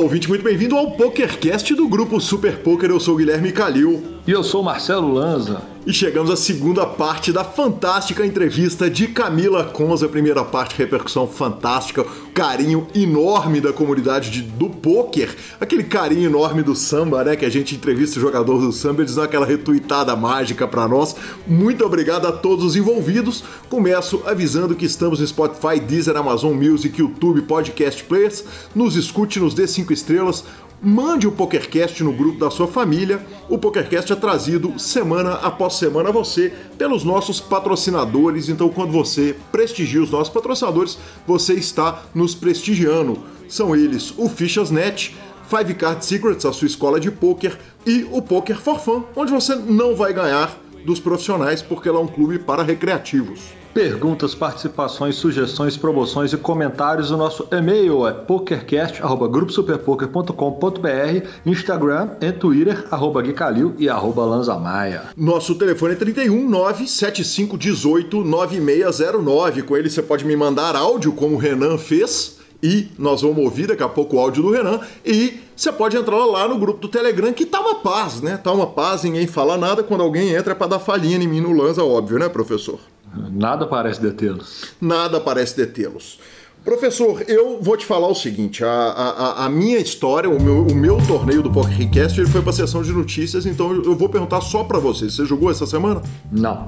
ouvinte, muito bem-vindo ao PokerCast do grupo Super Poker. Eu sou o Guilherme Calil. E eu sou o Marcelo Lanza. E chegamos à segunda parte da fantástica entrevista de Camila Conza. Primeira parte, repercussão fantástica, carinho enorme da comunidade de, do poker, aquele carinho enorme do samba, né? Que a gente entrevista o jogador do samba, eles dão aquela retuitada mágica para nós. Muito obrigado a todos os envolvidos. Começo avisando que estamos no Spotify, Deezer, Amazon Music, YouTube, Podcast Players. Nos escute, nos dê cinco estrelas Mande o PokerCast no grupo da sua família. O PokerCast é trazido semana após semana a você pelos nossos patrocinadores. Então, quando você prestigia os nossos patrocinadores, você está nos prestigiando. São eles o Fichas.net, Five Card Secrets, a sua escola de poker, e o Poker for Fun, onde você não vai ganhar dos profissionais, porque ela é um clube para recreativos. Perguntas, participações, sugestões, promoções e comentários. O nosso e-mail é pokercast.gruposuperpoker.com.br, Instagram e Twitter, arroba Guicalil e arroba Lanzamaia. Nosso telefone é 31 97518 9609. Com ele você pode me mandar áudio, como o Renan fez e nós vamos ouvir daqui a pouco o áudio do Renan e você pode entrar lá no grupo do Telegram que tá uma paz, né? Tá uma paz, ninguém fala nada, quando alguém entra é para dar falhinha em mim no Lanza, óbvio, né, professor? Nada parece detê-los. Nada parece detê-los. Professor, eu vou te falar o seguinte: a, a, a minha história, o meu, o meu torneio do PokerCast, ele foi para a sessão de notícias, então eu vou perguntar só para você. Você jogou essa semana? Não.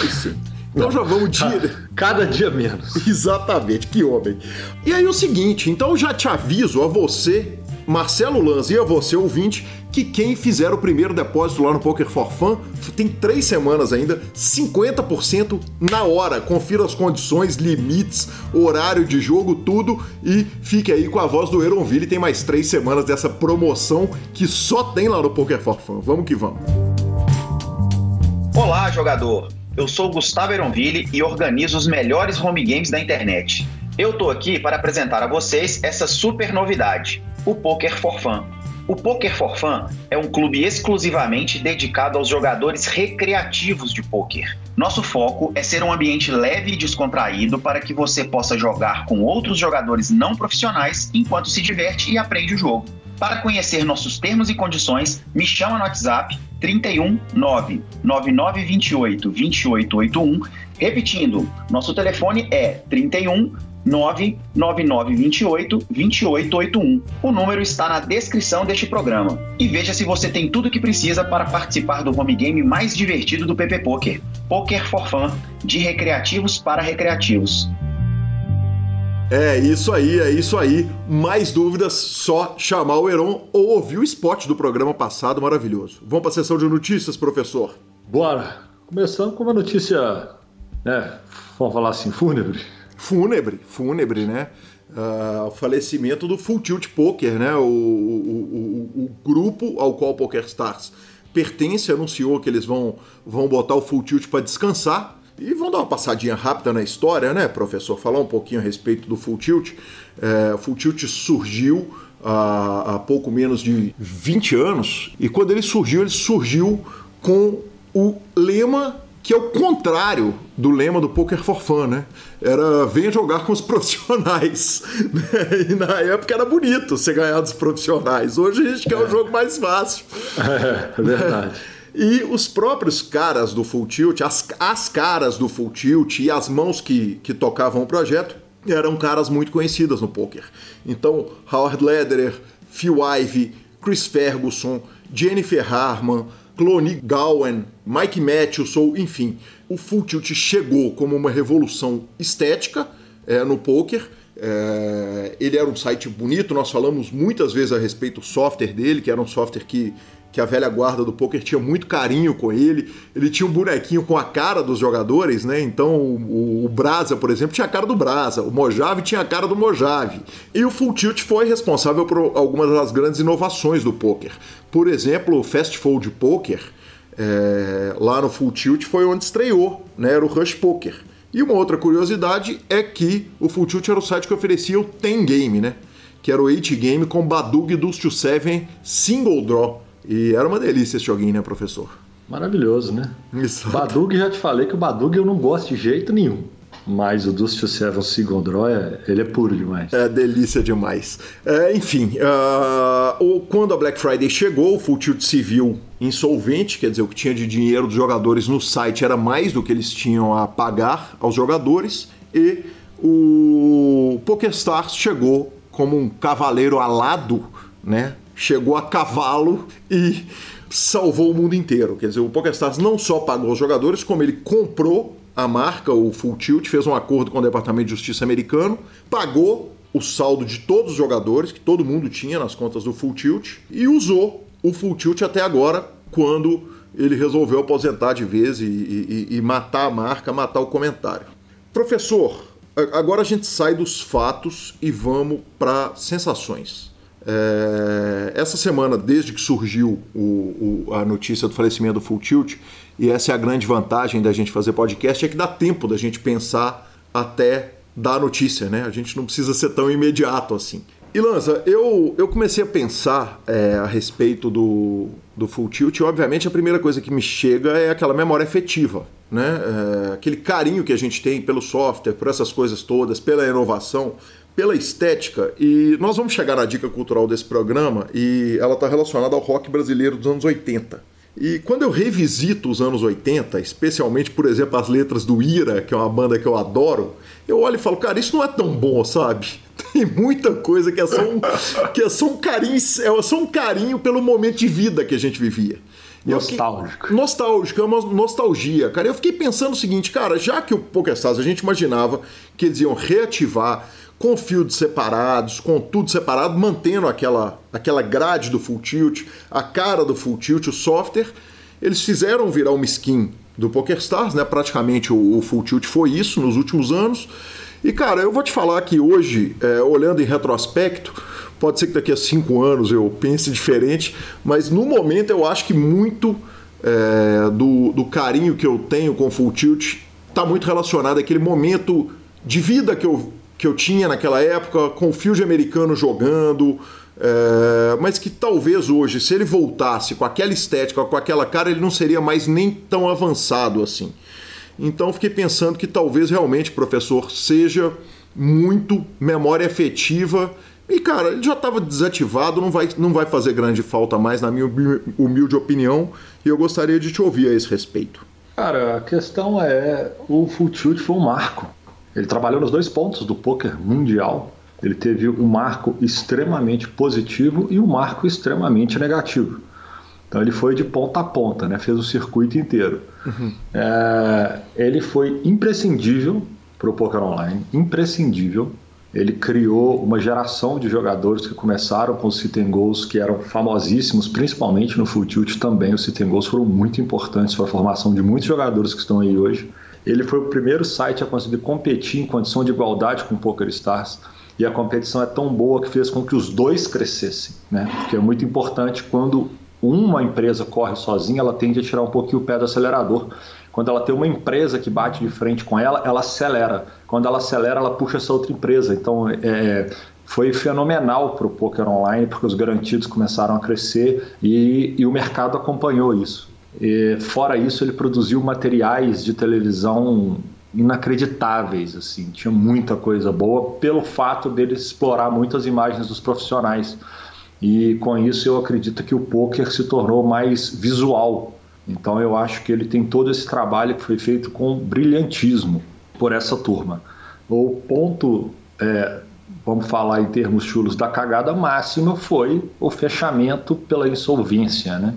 Aí sim. Então Não. já vamos dia. Cada dia menos. Exatamente, que homem. E aí o seguinte, então já te aviso a você Marcelo Lanz e a você, ouvinte, que quem fizer o primeiro depósito lá no Poker for Fun tem três semanas ainda, 50% na hora. Confira as condições, limites, horário de jogo, tudo e fique aí com a voz do Eronville. Tem mais três semanas dessa promoção que só tem lá no Poker for Fun. Vamos que vamos. Olá, jogador. Eu sou Gustavo Eronville e organizo os melhores home games da internet. Eu tô aqui para apresentar a vocês essa super novidade o Poker for Fun. O Poker for Fun é um clube exclusivamente dedicado aos jogadores recreativos de poker. Nosso foco é ser um ambiente leve e descontraído para que você possa jogar com outros jogadores não profissionais enquanto se diverte e aprende o jogo. Para conhecer nossos termos e condições, me chama no WhatsApp 31 9 9928 2881. Repetindo, nosso telefone é 31 99928 2881. O número está na descrição deste programa. E veja se você tem tudo o que precisa para participar do home game mais divertido do PP Poker. Poker for Fun, de recreativos para recreativos. É isso aí, é isso aí. Mais dúvidas, só chamar o Heron ou ouvir o spot do programa passado maravilhoso. Vamos para a sessão de notícias, professor? Bora! Começando com uma notícia, né, vamos falar assim, fúnebre fúnebre, fúnebre, né? Uh, o falecimento do Full Tilt Poker, né? O, o, o, o grupo ao qual Poker Stars pertence anunciou que eles vão, vão botar o Full Tilt para descansar. E vão dar uma passadinha rápida na história, né, professor? Falar um pouquinho a respeito do Full Tilt. É, o Full Tilt surgiu há, há pouco menos de 20 anos. E quando ele surgiu, ele surgiu com o lema que é o contrário do lema do Poker for Fun, né? Era venha jogar com os profissionais. Né? E na época era bonito você ganhar dos profissionais. Hoje a gente quer é. um jogo mais fácil. É, é verdade. E os próprios caras do Full Tilt, as, as caras do Full Tilt e as mãos que, que tocavam o projeto eram caras muito conhecidas no poker. Então, Howard Lederer, Phil Ivey, Chris Ferguson, Jennifer Harman, Clone Gowen, Mike Matthews, ou enfim, o Full Tilt chegou como uma revolução estética é, no poker. É, ele era um site bonito, nós falamos muitas vezes a respeito do software dele, que era um software que que a velha guarda do poker tinha muito carinho com ele. Ele tinha um bonequinho com a cara dos jogadores, né? Então o, o Brasa, por exemplo, tinha a cara do Brasa, o Mojave tinha a cara do Mojave. E o Full Tilt foi responsável por algumas das grandes inovações do poker. Por exemplo, o Fast Fold Poker, é, lá no Full Tilt, foi onde estreou, né? Era o Rush Poker. E uma outra curiosidade é que o Full Tilt era o site que oferecia o Ten Game, né? Que era o 8 Game com Badug Dust to 7 Single Draw e era uma delícia esse joguinho, né, professor? Maravilhoso, né? Isso. Badug, já te falei que o Badug eu não gosto de jeito nenhum. Mas o Dusty Seven Single Draw, é, ele é puro demais. É delícia demais. É, enfim, uh, quando a Black Friday chegou, o Full Tilt se viu insolvente, quer dizer, o que tinha de dinheiro dos jogadores no site era mais do que eles tinham a pagar aos jogadores, e o PokerStars chegou como um cavaleiro alado, né? Chegou a cavalo e salvou o mundo inteiro. Quer dizer, o PokerStars não só pagou os jogadores, como ele comprou a marca, o Full Tilt, fez um acordo com o Departamento de Justiça americano, pagou o saldo de todos os jogadores, que todo mundo tinha nas contas do Full Tilt, e usou o Full Tilt até agora, quando ele resolveu aposentar de vez e, e, e matar a marca, matar o comentário. Professor, agora a gente sai dos fatos e vamos para sensações. É, essa semana, desde que surgiu o, o, a notícia do falecimento do Full Tilt, e essa é a grande vantagem da gente fazer podcast, é que dá tempo da gente pensar até dar a notícia, né? A gente não precisa ser tão imediato assim. E Lanza, eu, eu comecei a pensar é, a respeito do, do Full Tilt, e obviamente a primeira coisa que me chega é aquela memória efetiva, né? É, aquele carinho que a gente tem pelo software, por essas coisas todas, pela inovação pela estética, e nós vamos chegar na dica cultural desse programa, e ela está relacionada ao rock brasileiro dos anos 80. E quando eu revisito os anos 80, especialmente, por exemplo, as letras do Ira, que é uma banda que eu adoro, eu olho e falo, cara, isso não é tão bom, sabe? Tem muita coisa que é só um, que é só um carinho, é só um carinho pelo momento de vida que a gente vivia. Nostálgico. Fiquei, nostálgico, é uma nostalgia. Cara, eu fiquei pensando o seguinte, cara, já que o PokerStars a gente imaginava que eles iam reativar com fields separados, com tudo separado, mantendo aquela, aquela grade do Full Tilt, a cara do Full Tilt, o software. Eles fizeram virar uma skin do PokerStars, né? Praticamente o, o Full Tilt foi isso nos últimos anos. E cara, eu vou te falar que hoje, é, olhando em retrospecto, pode ser que daqui a cinco anos eu pense diferente, mas no momento eu acho que muito é, do, do carinho que eu tenho com Full Tilt está muito relacionado àquele momento de vida que eu que eu tinha naquela época, com o Field americano jogando, é, mas que talvez hoje, se ele voltasse com aquela estética, com aquela cara, ele não seria mais nem tão avançado assim. Então fiquei pensando que talvez realmente, professor, seja muito memória efetiva. E, cara, ele já estava desativado, não vai, não vai fazer grande falta mais, na minha humilde opinião, e eu gostaria de te ouvir a esse respeito. Cara, a questão é: o Full Tilt foi um marco. Ele trabalhou nos dois pontos do poker mundial. Ele teve um marco extremamente positivo e um marco extremamente negativo. Então ele foi de ponta a ponta, né? fez o circuito inteiro. Uhum. É, ele foi imprescindível para o poker online, imprescindível. Ele criou uma geração de jogadores que começaram com os sit and goals que eram famosíssimos, principalmente no full tilt também. Os sit and goals foram muito importantes para a formação de muitos jogadores que estão aí hoje. Ele foi o primeiro site a conseguir competir em condição de igualdade com o PokerStars. E a competição é tão boa que fez com que os dois crescessem, né? Porque é muito importante quando uma empresa corre sozinha, ela tende a tirar um pouquinho o pé do acelerador. Quando ela tem uma empresa que bate de frente com ela, ela acelera. Quando ela acelera, ela puxa essa outra empresa. Então, é, foi fenomenal para o poker online, porque os garantidos começaram a crescer e, e o mercado acompanhou isso. E, fora isso, ele produziu materiais de televisão inacreditáveis, assim, tinha muita coisa boa pelo fato dele explorar muitas imagens dos profissionais. E com isso eu acredito que o poker se tornou mais visual. Então eu acho que ele tem todo esse trabalho que foi feito com brilhantismo por essa turma. O ponto, é, vamos falar em termos chulos, da cagada máxima foi o fechamento pela insolvência, né?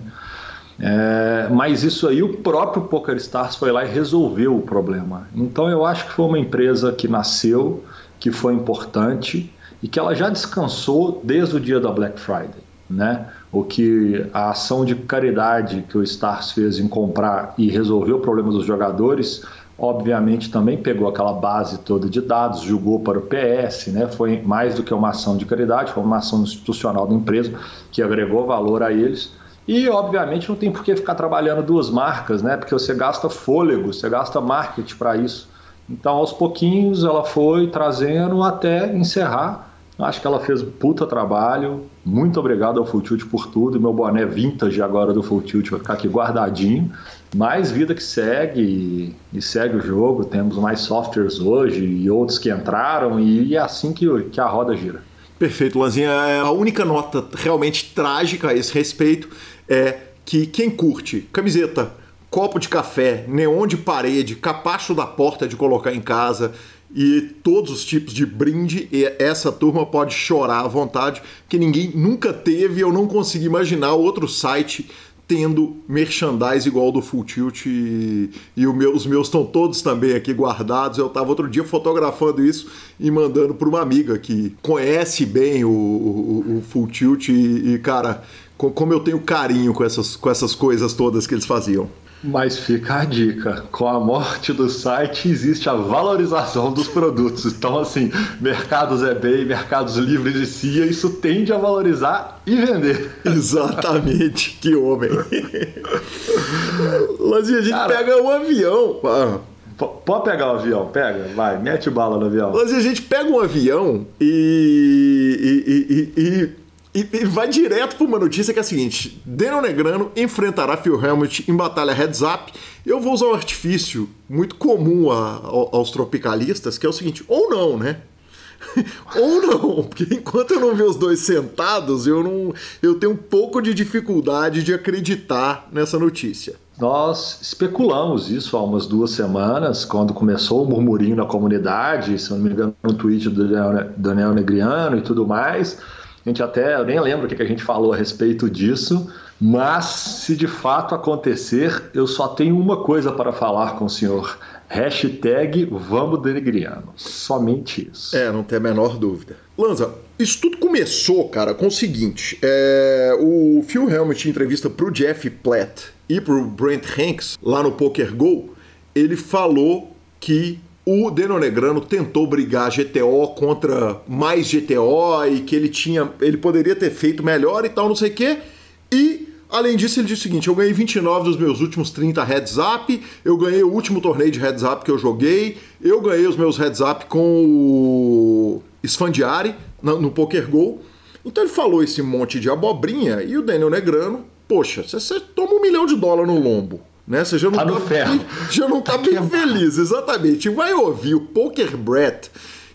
É, mas isso aí o próprio PokerStars foi lá e resolveu o problema. Então eu acho que foi uma empresa que nasceu, que foi importante e que ela já descansou desde o dia da Black Friday. Né? O que a ação de caridade que o Stars fez em comprar e resolver o problema dos jogadores, obviamente também pegou aquela base toda de dados, julgou para o PS, né? foi mais do que uma ação de caridade, foi uma ação institucional da empresa que agregou valor a eles e, obviamente, não tem por que ficar trabalhando duas marcas, né? Porque você gasta fôlego, você gasta marketing para isso. Então, aos pouquinhos, ela foi trazendo até encerrar. Acho que ela fez um puta trabalho Muito obrigado ao Full Tilt por tudo. Meu boné vintage agora do Full Tilt vai ficar aqui guardadinho. Mais vida que segue e, segue o jogo. Temos mais softwares hoje e outros que entraram e, e é assim que, que a roda gira. Perfeito, Lanzinha. É, a única nota realmente trágica a esse respeito é que quem curte camiseta, copo de café, neon de parede, capacho da porta de colocar em casa, e todos os tipos de brinde, essa turma pode chorar à vontade, que ninguém nunca teve, eu não consigo imaginar outro site tendo merchandise igual do Full Tilt e, e meu, os meus estão todos também aqui guardados. Eu estava outro dia fotografando isso e mandando para uma amiga que conhece bem o, o, o Full Tilt e, e, cara, como eu tenho carinho com essas, com essas coisas todas que eles faziam. Mas fica a dica: com a morte do site existe a valorização dos produtos. Então, assim, mercados eBay, mercados livres de CIA, isso tende a valorizar e vender. Exatamente, que homem. Lanzinha, a gente Cara, pega um avião. Pode pegar o avião, pega, vai, mete bala no avião. Mas a gente pega um avião e, e, e, e e, vai direto para uma notícia que é a seguinte: Daniel Negrano enfrentará Phil Helmut em batalha heads up. Eu vou usar um artifício muito comum a, a, aos tropicalistas, que é o seguinte: ou não, né? ou não, porque enquanto eu não ver os dois sentados, eu não, eu tenho um pouco de dificuldade de acreditar nessa notícia. Nós especulamos isso há umas duas semanas, quando começou o murmurinho na comunidade, se não me engano, no tweet do Daniel Negriano e tudo mais. A gente até, eu nem lembro o que a gente falou a respeito disso, mas se de fato acontecer, eu só tenho uma coisa para falar com o senhor. Hashtag Vamos Denegriano. Somente isso. É, não tem a menor dúvida. Lanza, isso tudo começou, cara, com o seguinte: é, o Phil Helmut, em entrevista pro Jeff Platt e pro Brent Hanks, lá no Poker Go, ele falou que o Deno Negrano tentou brigar GTO contra mais GTO e que ele tinha, ele poderia ter feito melhor e tal, não sei o quê. E além disso, ele disse o seguinte: eu ganhei 29 dos meus últimos 30 heads up, eu ganhei o último torneio de heads up que eu joguei, eu ganhei os meus heads up com o Sfandiari no, no Poker Go. Então ele falou esse monte de abobrinha e o Daniel Negrano, poxa, você toma um milhão de dólares no lombo. Né? Você já não tá, tá bem, já não tá bem feliz, exatamente. Vai ouvir o Poker Brett,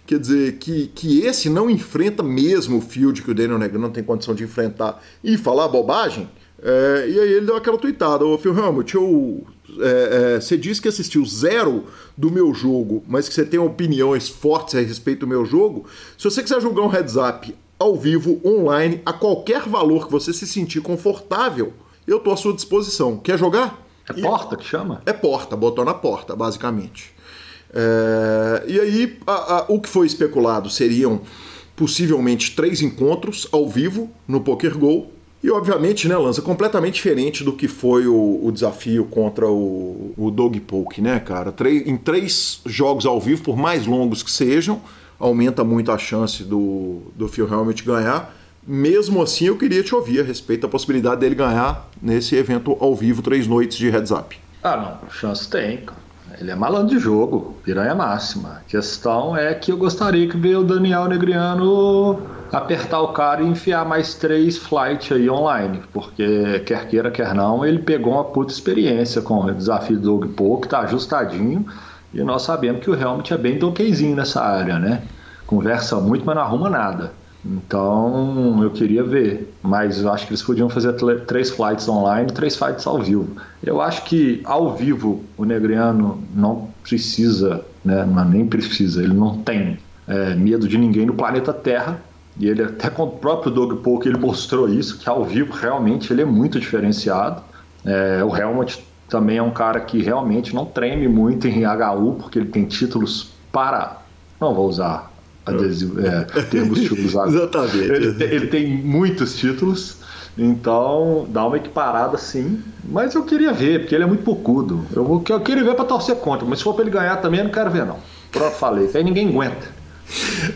quer dizer, que, que esse não enfrenta mesmo o field que o Daniel Negro não tem condição de enfrentar e falar bobagem. É, e aí ele deu aquela tweetada, ô Phil Helmut, eu, é, é, você disse que assistiu zero do meu jogo, mas que você tem opiniões fortes a respeito do meu jogo. Se você quiser jogar um heads up ao vivo, online, a qualquer valor que você se sentir confortável, eu tô à sua disposição. Quer jogar? É porta que chama? É porta, botou na porta, basicamente. É, e aí, a, a, o que foi especulado seriam possivelmente três encontros ao vivo no Poker Go. E obviamente, né, Lança, completamente diferente do que foi o, o desafio contra o, o Dog Poke, né, cara? Três, em três jogos ao vivo, por mais longos que sejam, aumenta muito a chance do, do Phil Helmut ganhar. Mesmo assim, eu queria te ouvir a respeito da possibilidade dele ganhar nesse evento ao vivo, três noites de heads up. Ah, não, chance tem. Ele é malandro de jogo, piranha máxima. A questão é que eu gostaria que o Daniel Negriano apertar o cara e enfiar mais três flights aí online, porque quer queira, quer não, ele pegou uma puta experiência com o desafio do Doug que tá ajustadinho, e nós sabemos que o Helmut é bem doquezinho nessa área, né? Conversa muito, mas não arruma nada. Então eu queria ver, mas eu acho que eles podiam fazer três flights online três flights ao vivo. Eu acho que ao vivo o Negriano não precisa, né, nem precisa, ele não tem é, medo de ninguém no planeta Terra. E ele até com o próprio Doug Polk ele mostrou isso, que ao vivo realmente ele é muito diferenciado. É, o Helmut também é um cara que realmente não treme muito em HU, porque ele tem títulos para. Não vou usar adesivo, é, termos títulos Exatamente. Ele, ele, tem muitos títulos, então dá uma equiparada sim. Mas eu queria ver, porque ele é muito poucudo. Eu, eu queria ver para torcer contra, mas se for para ele ganhar também, eu não quero ver, não. Pronto, falei. Aí ninguém aguenta.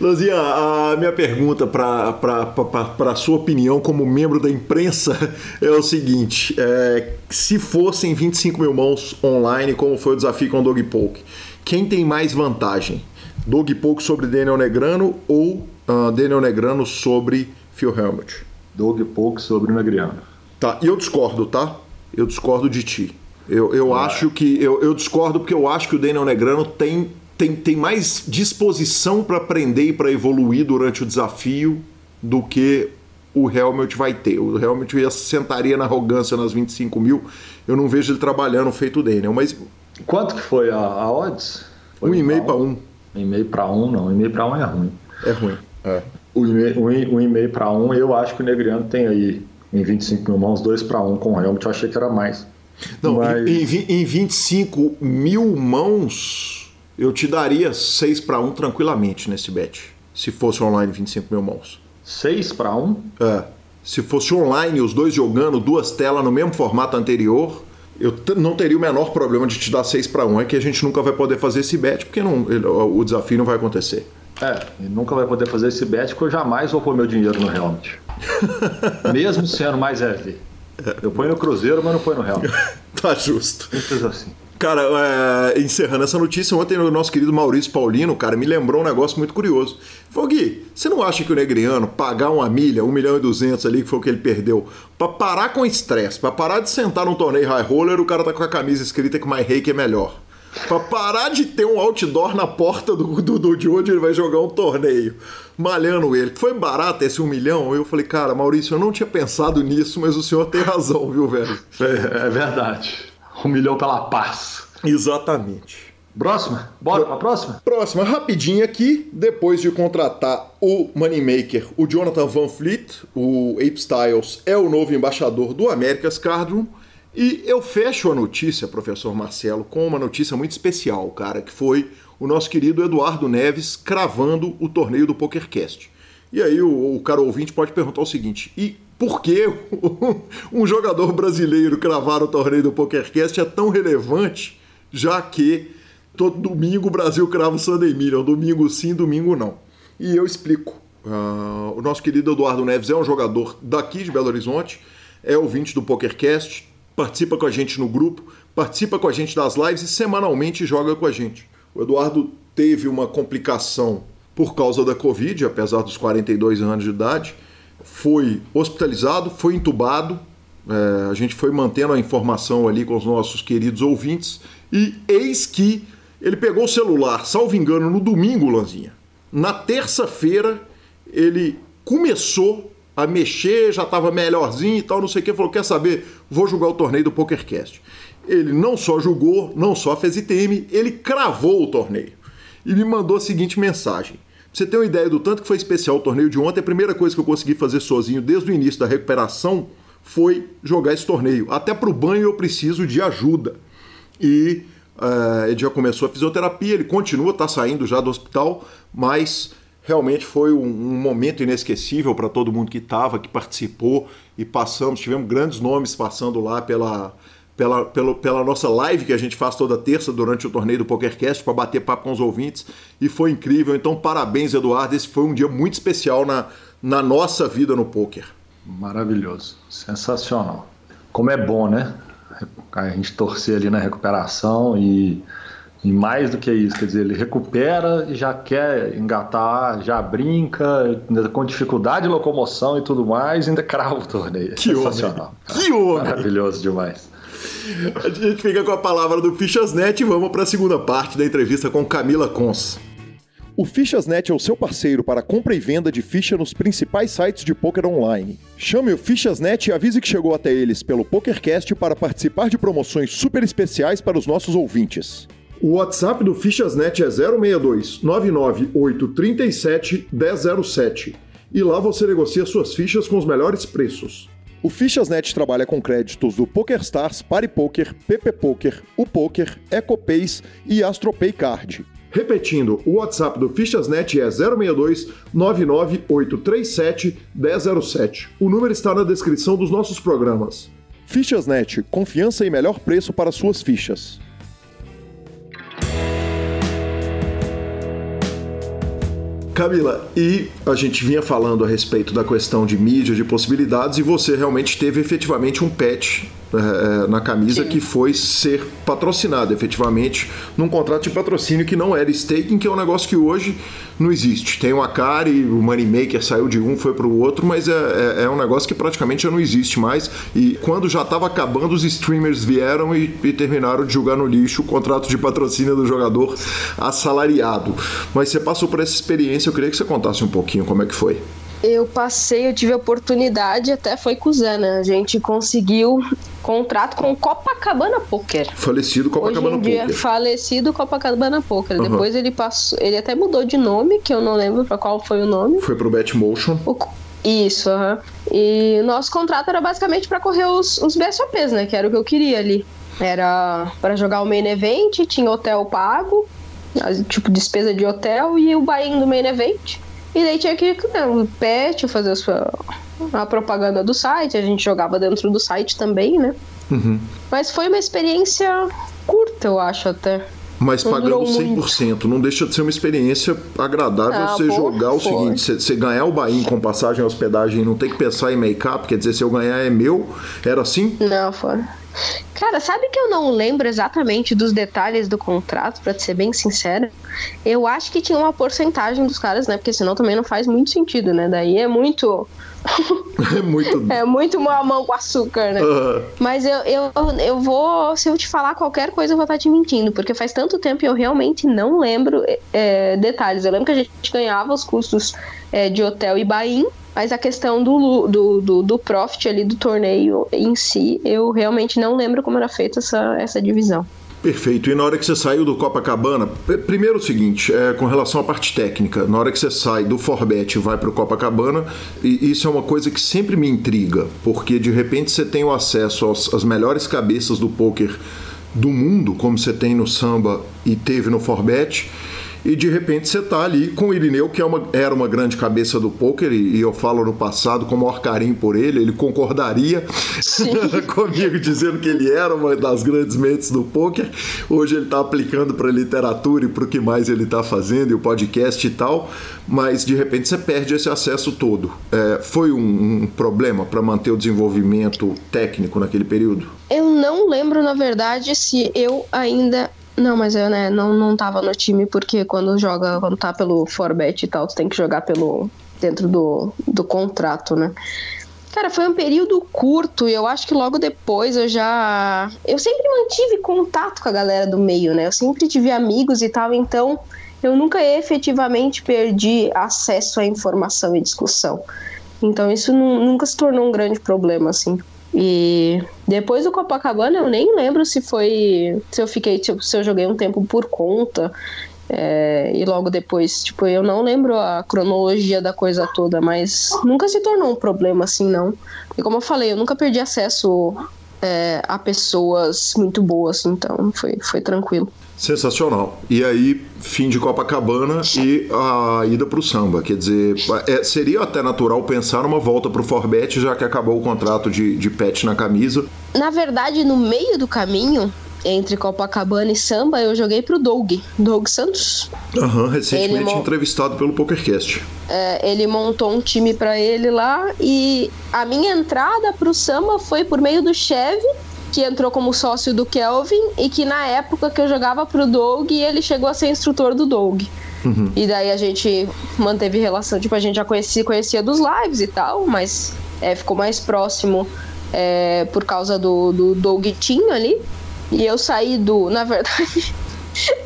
Luzinha, a minha pergunta para a sua opinião como membro da imprensa é o seguinte: é, se fossem 25 mil mãos online, como foi o desafio com o Dog Poke, quem tem mais vantagem? Doug Polk sobre Daniel Negrano ou uh, Daniel Negrano sobre Phil Helmut? Doug Polk sobre o Negriano. Tá, e eu discordo, tá? Eu discordo de ti. Eu, eu acho que. Eu, eu discordo porque eu acho que o Daniel Negrano tem, tem, tem mais disposição para aprender e para evoluir durante o desafio do que o Helmut vai ter. O Helmut ia, sentaria na arrogância nas 25 mil. Eu não vejo ele trabalhando feito o Daniel, mas. Quanto que foi a, a odds? Foi um e meio para um. Um e meio para um, não. Um e meio para um é ruim. É ruim. É. Um e meio, um, um e meio para um, eu acho que o Negriano tem aí em 25 mil mãos, 2 para 1 com o Helmut. Eu achei que era mais. Não, Mas... em, em 25 mil mãos, eu te daria 6 para 1 tranquilamente nesse bet. Se fosse online 25 mil mãos. 6 para 1? É. Se fosse online, os dois jogando duas telas no mesmo formato anterior, eu não teria o menor problema de te dar 6 para 1. É que a gente nunca vai poder fazer esse bet, porque não, ele, o desafio não vai acontecer. É, nunca vai poder fazer esse bet, porque eu jamais vou pôr meu dinheiro no Helmut. Mesmo sendo mais heavy. Eu ponho no Cruzeiro, mas não ponho no Real. tá justo. Simples assim. Cara, é, encerrando essa notícia, ontem o nosso querido Maurício Paulino, cara, me lembrou um negócio muito curioso. Falou, Gui, você não acha que o Negriano pagar uma milha, 1 milhão e 200 ali, que foi o que ele perdeu, pra parar com estresse, pra parar de sentar num torneio high roller, o cara tá com a camisa escrita que My Reiki é melhor. Pra parar de ter um outdoor na porta do, do, do de onde ele vai jogar um torneio, malhando ele. Foi barato esse um milhão? Eu falei, cara, Maurício, eu não tinha pensado nisso, mas o senhor tem razão, viu, velho? É, é verdade. Um milhão pela paz. Exatamente. Próxima? Bora pra próxima? Próxima, rapidinho aqui. Depois de contratar o Moneymaker, o Jonathan Van Fleet, o Ape Styles é o novo embaixador do America's Cardroom. E eu fecho a notícia, professor Marcelo, com uma notícia muito especial, cara, que foi o nosso querido Eduardo Neves cravando o torneio do PokerCast. E aí o, o cara ouvinte pode perguntar o seguinte: e por que um jogador brasileiro cravar o torneio do PokerCast é tão relevante, já que todo domingo o Brasil crava o Sunday Million, domingo sim, domingo não. E eu explico. Uh, o nosso querido Eduardo Neves é um jogador daqui de Belo Horizonte, é ouvinte do PokerCast, participa com a gente no grupo, participa com a gente das lives e semanalmente joga com a gente. O Eduardo teve uma complicação por causa da Covid, apesar dos 42 anos de idade, foi hospitalizado, foi entubado. É, a gente foi mantendo a informação ali com os nossos queridos ouvintes e eis que ele pegou o celular, salvo engano, no domingo, Lanzinha. Na terça-feira ele começou a mexer, já estava melhorzinho e tal, não sei o que, falou, quer saber, vou jogar o torneio do PokerCast. Ele não só jogou, não só fez ITM, ele cravou o torneio. E me mandou a seguinte mensagem. Você ter uma ideia do tanto que foi especial o torneio de ontem, a primeira coisa que eu consegui fazer sozinho desde o início da recuperação foi jogar esse torneio. Até para o banho eu preciso de ajuda. E uh, ele já começou a fisioterapia, ele continua, está saindo já do hospital, mas realmente foi um, um momento inesquecível para todo mundo que estava, que participou e passamos, tivemos grandes nomes passando lá pela, pela, pela, pela nossa live que a gente faz toda terça durante o torneio do PokerCast para bater papo com os ouvintes e foi incrível. Então, parabéns, Eduardo. Esse foi um dia muito especial na, na nossa vida no poker. Maravilhoso, sensacional. Como é bom, né? A gente torcer ali na recuperação e e mais do que isso, quer dizer, ele recupera e já quer engatar, já brinca, com dificuldade de locomoção e tudo mais, ainda crava o torneio. Que Sensacional. Homem. Que homem! Maravilhoso demais. A gente fica com a palavra do Fichasnet e vamos para a segunda parte da entrevista com Camila Cons. O Fichasnet é o seu parceiro para compra e venda de ficha nos principais sites de poker online. Chame o Fichasnet e avise que chegou até eles pelo PokerCast para participar de promoções super especiais para os nossos ouvintes. O WhatsApp do Fichasnet é 062 99837 1007 e lá você negocia suas fichas com os melhores preços. O Fichasnet trabalha com créditos do PokerStars, PariPoker, PP Poker, o Poker, EcoPays e AstroPay Card. Repetindo, o WhatsApp do Fichasnet é 062 99837 1007. O número está na descrição dos nossos programas. Fichasnet, confiança e melhor preço para suas fichas. Camila, e a gente vinha falando a respeito da questão de mídia, de possibilidades, e você realmente teve efetivamente um patch na camisa Sim. que foi ser patrocinado efetivamente num contrato de patrocínio que não era staking, que é um negócio que hoje não existe. Tem o Akari, o Moneymaker saiu de um, foi para o outro, mas é, é, é, um negócio que praticamente já não existe mais. E quando já estava acabando, os streamers vieram e, e, terminaram de jogar no lixo o contrato de patrocínio do jogador assalariado. Mas você passou por essa experiência, eu queria que você contasse um pouquinho como é que foi. Eu passei, eu tive a oportunidade, até foi com o Zé, né? A gente conseguiu contrato com o Copacabana Poker. Falecido Copacabana Hoje em Poker. Dia, falecido Copacabana Poker. Uhum. Depois ele passou, ele até mudou de nome, que eu não lembro para qual foi o nome. Foi pro Betmotion. O, isso, uhum. E o nosso contrato era basicamente para correr os, os BSOPs, né? Que era o que eu queria ali. Era para jogar o main event, tinha hotel pago, tipo despesa de hotel e o buy-in do main event. E daí tinha que né, o pet, fazer a, sua, a propaganda do site, a gente jogava dentro do site também, né? Uhum. Mas foi uma experiência curta, eu acho até. Mas não pagando 100%, muito. não deixa de ser uma experiência agradável ah, você jogar o seguinte: você, você ganhar o Bahia com passagem e hospedagem não tem que pensar em make-up, quer dizer, se eu ganhar é meu, era assim? Não, foi. Cara, sabe que eu não lembro exatamente dos detalhes do contrato, para ser bem sincera? Eu acho que tinha uma porcentagem dos caras, né? Porque senão também não faz muito sentido, né? Daí é muito. é muito. é muito mamão com açúcar, né? Uhum. Mas eu, eu, eu vou. Se eu te falar qualquer coisa, eu vou estar te mentindo, porque faz tanto tempo e eu realmente não lembro é, detalhes. Eu lembro que a gente ganhava os custos é, de hotel e bain mas a questão do, do, do, do, profit ali do torneio em si, eu realmente não lembro como era feita essa, essa divisão. Perfeito. E na hora que você saiu do Copacabana, primeiro o seguinte, é, com relação à parte técnica, na hora que você sai do Forbet e vai para o Copacabana, e isso é uma coisa que sempre me intriga, porque de repente você tem o acesso às, melhores cabeças do poker do mundo, como você tem no samba e teve no Forbet, e de repente você tá ali com o Irineu, que é uma, era uma grande cabeça do poker, e, e eu falo no passado com o maior carinho por ele, ele concordaria comigo dizendo que ele era uma das grandes mentes do poker. Hoje ele está aplicando para literatura e para o que mais ele está fazendo, e o podcast e tal, mas de repente você perde esse acesso todo. É, foi um, um problema para manter o desenvolvimento técnico naquele período? Eu não lembro, na verdade, se eu ainda não, mas eu né, não, não tava no time porque quando joga, quando tá pelo Forbet e tal, tu tem que jogar pelo dentro do, do contrato, né? Cara, foi um período curto e eu acho que logo depois eu já. Eu sempre mantive contato com a galera do meio, né? Eu sempre tive amigos e tal, então eu nunca efetivamente perdi acesso à informação e discussão. Então isso nunca se tornou um grande problema, assim. E depois do Copacabana eu nem lembro se foi. Se eu fiquei, tipo, se eu joguei um tempo por conta. É, e logo depois, tipo, eu não lembro a cronologia da coisa toda, mas nunca se tornou um problema assim, não. E como eu falei, eu nunca perdi acesso é, a pessoas muito boas, então foi, foi tranquilo. Sensacional. E aí, fim de Copacabana e a ida para o samba. Quer dizer, é, seria até natural pensar numa volta para o Forbet, já que acabou o contrato de, de pet na camisa. Na verdade, no meio do caminho, entre Copacabana e samba, eu joguei pro Doug, Doug Santos. Aham, recentemente ele entrevistado pelo PokerCast. É, ele montou um time para ele lá e a minha entrada pro samba foi por meio do Chevy que entrou como sócio do Kelvin e que na época que eu jogava pro Doug, ele chegou a ser instrutor do Doug. Uhum. E daí a gente manteve relação, tipo, a gente já conhecia, conhecia dos lives e tal, mas é, ficou mais próximo é, por causa do, do Doug Tinho ali. E eu saí do. Na verdade,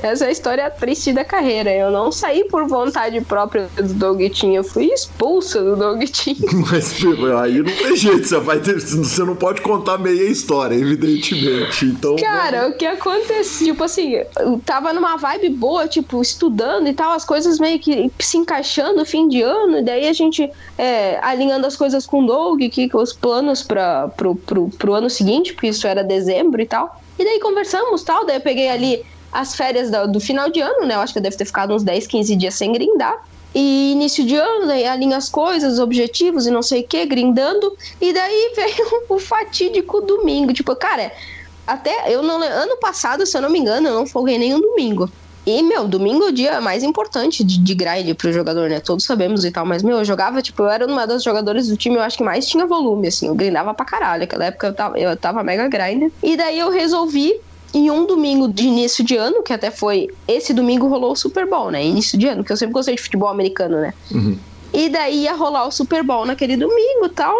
essa é a história triste da carreira. Eu não saí por vontade própria do Doguitinho, eu fui expulsa do Doguitinho. Mas aí não tem jeito, você, vai ter, você não pode contar meia história, evidentemente. Então, Cara, o que aconteceu, tipo assim, eu tava numa vibe boa, tipo, estudando e tal, as coisas meio que se encaixando fim de ano, e daí a gente é, alinhando as coisas com o Doug, que, que os planos para pro, pro, pro ano seguinte, porque isso era dezembro e tal. E daí conversamos tal, daí eu peguei ali as férias do, do, final de ano, né? Eu acho que eu deve ter ficado uns 10, 15 dias sem grindar. E início de ano, né, alinha as coisas, os objetivos e não sei o que, grindando. E daí veio o fatídico domingo. Tipo, cara, até eu não. Ano passado, se eu não me engano, eu não folguei nenhum domingo. E, meu, domingo é o dia mais importante de, de grind pro jogador, né? Todos sabemos e tal. Mas, meu, eu jogava, tipo, eu era uma das jogadoras do time, eu acho que mais tinha volume, assim. Eu grindava pra caralho. Naquela época eu tava, eu tava mega grinder. E daí eu resolvi em um domingo de início de ano, que até foi. Esse domingo rolou o Super Bowl, né? Início de ano, que eu sempre gostei de futebol americano, né? Uhum. E daí ia rolar o Super Bowl naquele domingo e tal.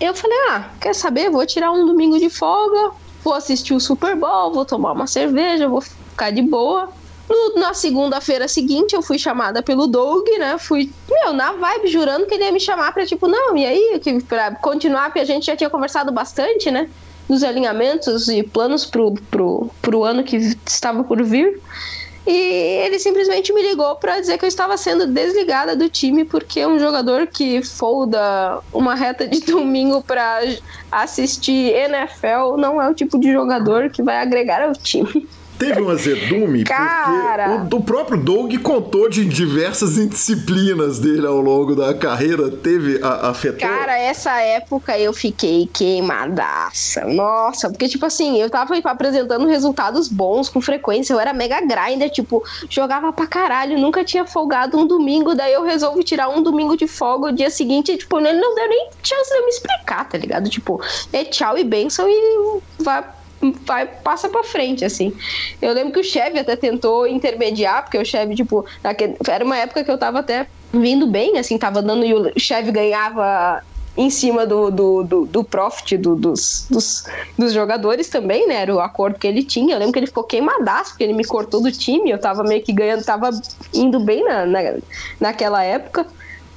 Eu falei, ah, quer saber? Vou tirar um domingo de folga, vou assistir o Super Bowl, vou tomar uma cerveja, vou ficar de boa. No, na segunda-feira seguinte, eu fui chamada pelo Doug, né? Fui, meu, na vibe, jurando que ele ia me chamar pra, tipo, não, e aí? Que, pra continuar, porque a gente já tinha conversado bastante, né? Dos alinhamentos e planos pro, pro, pro ano que estava por vir. E ele simplesmente me ligou para dizer que eu estava sendo desligada do time porque um jogador que folda uma reta de domingo para assistir NFL não é o tipo de jogador que vai agregar ao time. Teve um azedume Cara. porque o, o, próprio Doug contou de diversas indisciplinas dele ao longo da carreira. Teve a, afetou? Cara, essa época eu fiquei queimadaça. Nossa, porque tipo assim, eu tava apresentando resultados bons com frequência. Eu era mega grinder, tipo, jogava pra caralho, nunca tinha folgado um domingo. Daí eu resolvi tirar um domingo de folga o dia seguinte. tipo, ele não deu nem chance de eu me explicar, tá ligado? Tipo, é tchau e benção e vai vai, passa pra frente, assim. Eu lembro que o Chevy até tentou intermediar, porque o Chevy, tipo, naquele, era uma época que eu tava até vindo bem, assim, tava dando e o Chevy ganhava em cima do, do, do, do profit do, dos, dos, dos, jogadores também, né? Era o acordo que ele tinha. Eu lembro que ele ficou queimadaço, porque ele me cortou do time. Eu tava meio que ganhando, tava indo bem na, na, naquela época.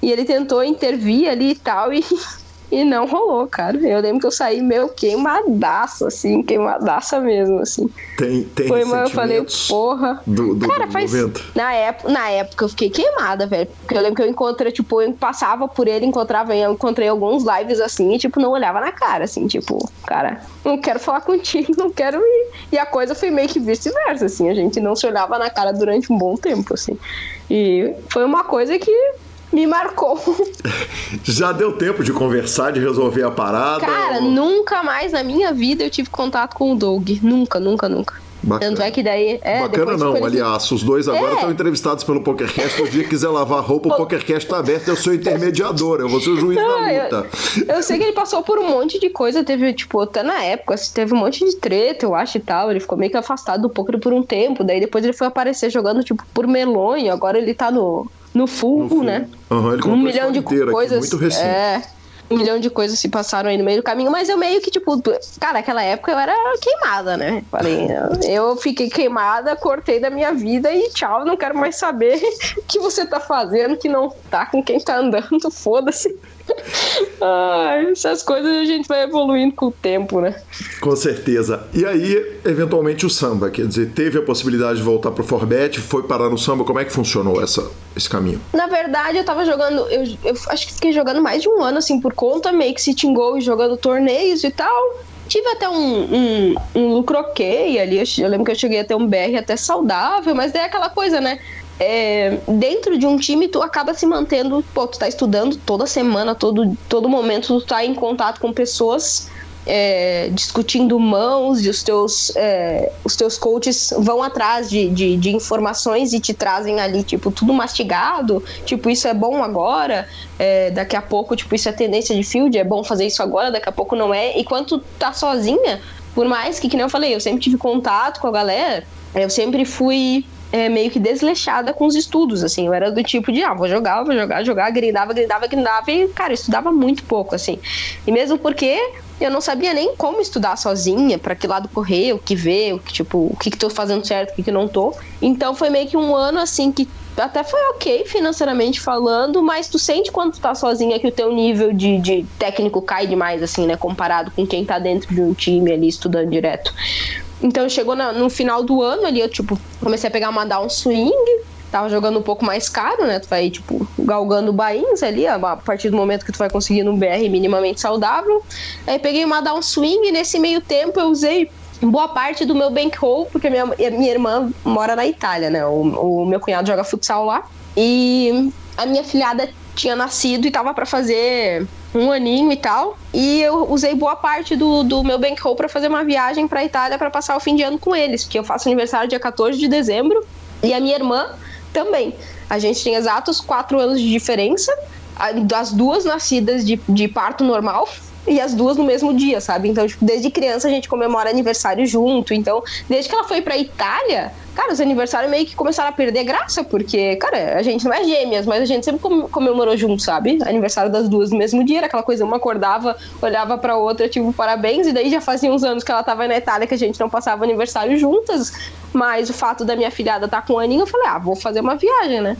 E ele tentou intervir ali e tal, e e não rolou, cara. Eu lembro que eu saí meio queimadaço, assim, queimadaça mesmo, assim. Tem, tem Foi, mas eu falei, porra. Do, do, cara, do faz. Na época, na época eu fiquei queimada, velho. Porque eu lembro que eu encontrei, tipo, eu passava por ele, encontrava, eu encontrei alguns lives assim, e, tipo, não olhava na cara, assim, tipo, cara, não quero falar contigo, não quero ir. E a coisa foi meio que vice-versa, assim. A gente não se olhava na cara durante um bom tempo, assim. E foi uma coisa que me marcou. Já deu tempo de conversar, de resolver a parada? Cara, ou... nunca mais na minha vida eu tive contato com o Doug. Nunca, nunca, nunca. Bacana. Tanto é que daí. É, Bacana não, ele... aliás. Os dois agora é. estão entrevistados pelo PokerCast. O dia que quiser lavar roupa, o PokerCast está aberto. Eu sou intermediador, eu vou ser o juiz não, da luta. Eu, eu, sei que ele passou por um monte de coisa. Teve, tipo, até na época, assim, teve um monte de treta, eu acho e tal. Ele ficou meio que afastado do poker por um tempo. Daí depois ele foi aparecer jogando, tipo, por melonho. Agora ele tá no no full, no full. né? Uhum, ele um milhão de coisas. Aqui, muito recente. É, um milhão de coisas se passaram aí no meio do caminho, mas eu meio que, tipo, cara, naquela época eu era queimada, né? Falei, eu fiquei queimada, cortei da minha vida e tchau, não quero mais saber o que você tá fazendo, que não tá com quem tá andando, foda-se. Ai, essas coisas a gente vai evoluindo com o tempo, né? Com certeza. E aí, eventualmente, o samba, quer dizer, teve a possibilidade de voltar pro Forbet, foi parar no samba, como é que funcionou essa, esse caminho? Na verdade, eu tava jogando, eu, eu acho que fiquei jogando mais de um ano, assim, por conta, meio que sitting goal, jogando torneios e tal. Tive até um, um, um lucro ok ali, eu, eu lembro que eu cheguei a ter um BR até saudável, mas é aquela coisa, né? É, dentro de um time tu acaba se mantendo, pô, tu tá estudando toda semana, todo, todo momento tu tá em contato com pessoas é, discutindo mãos e os teus, é, os teus coaches vão atrás de, de, de, informações e te trazem ali, tipo, tudo mastigado, tipo, isso é bom agora, é, daqui a pouco, tipo, isso é tendência de field, é bom fazer isso agora, daqui a pouco não é. E quando tu tá sozinha, por mais que, que nem eu falei, eu sempre tive contato com a galera, eu sempre fui é, meio que desleixada com os estudos, assim. Eu era do tipo de, ah, vou jogar, vou jogar, jogar, grindava, grindava, grindava e, cara, estudava muito pouco, assim. E mesmo porque eu não sabia nem como estudar sozinha, para que lado correr, o que ver, o que, tipo, o que, que tô fazendo certo, o que, que não tô. Então foi meio que um ano, assim, que até foi ok financeiramente falando, mas tu sente quando tu tá sozinha que o teu nível de, de técnico cai demais, assim, né? Comparado com quem tá dentro de um time ali estudando direto. Então chegou na, no final do ano ali, eu tipo, comecei a pegar uma down swing, tava jogando um pouco mais caro, né? Tu vai, tipo, galgando bains ali, a partir do momento que tu vai conseguindo um BR minimamente saudável. Aí peguei uma down swing e nesse meio tempo eu usei boa parte do meu bankroll, porque minha, minha irmã mora na Itália, né? O, o meu cunhado joga futsal lá. E a minha filhada tinha nascido e tava para fazer um aninho e tal. E eu usei boa parte do, do meu bankroll para fazer uma viagem pra Itália para passar o fim de ano com eles, porque eu faço aniversário dia 14 de dezembro. E a minha irmã também. A gente tem exatos quatro anos de diferença, das duas nascidas de, de parto normal e as duas no mesmo dia, sabe? Então, tipo, desde criança a gente comemora aniversário junto. Então, desde que ela foi pra Itália, cara, os aniversários meio que começaram a perder graça, porque, cara, a gente não é gêmeas, mas a gente sempre comemorou junto, sabe? Aniversário das duas no mesmo dia, era aquela coisa, uma acordava, olhava pra outra, tipo, parabéns, e daí já fazia uns anos que ela tava na Itália que a gente não passava aniversário juntas, mas o fato da minha filhada estar tá com um aninho, eu falei, ah, vou fazer uma viagem, né?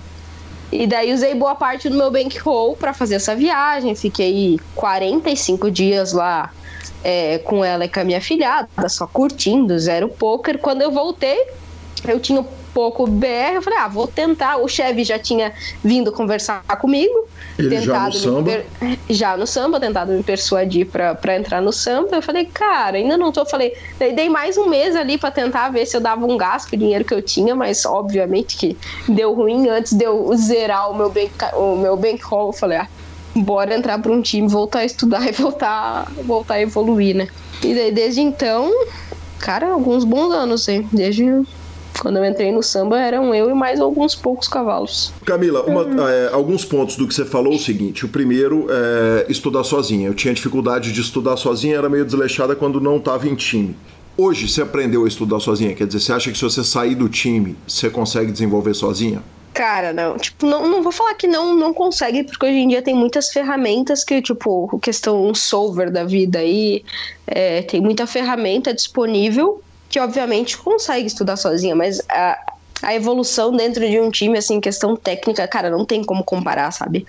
E daí usei boa parte do meu bankroll para fazer essa viagem. Fiquei 45 dias lá é, com ela e com a minha filhada, só curtindo, zero poker. Quando eu voltei, eu tinha pouco BR, eu falei, ah, vou tentar. O chefe já tinha vindo conversar comigo. Ele já no samba? Per... Já no samba, tentado me persuadir pra, pra entrar no samba. Eu falei, cara, ainda não tô. Eu falei, daí dei mais um mês ali pra tentar ver se eu dava um gasto com o dinheiro que eu tinha, mas obviamente que deu ruim antes de eu zerar o meu, bank, o meu bankroll. Eu falei, ah, bora entrar pra um time, voltar a estudar e voltar, voltar a evoluir, né? E daí desde então, cara, alguns bons anos, hein? Desde quando eu entrei no samba, eram eu e mais alguns poucos cavalos. Camila, uma, hum. é, alguns pontos do que você falou o seguinte: o primeiro é estudar sozinha. Eu tinha dificuldade de estudar sozinha, era meio desleixada quando não estava em time. Hoje você aprendeu a estudar sozinha? Quer dizer, você acha que se você sair do time, você consegue desenvolver sozinha? Cara, não. Tipo, não, não vou falar que não, não consegue, porque hoje em dia tem muitas ferramentas que, tipo, questão um solver da vida aí, é, tem muita ferramenta disponível que obviamente consegue estudar sozinha, mas a, a evolução dentro de um time, assim, questão técnica, cara, não tem como comparar, sabe?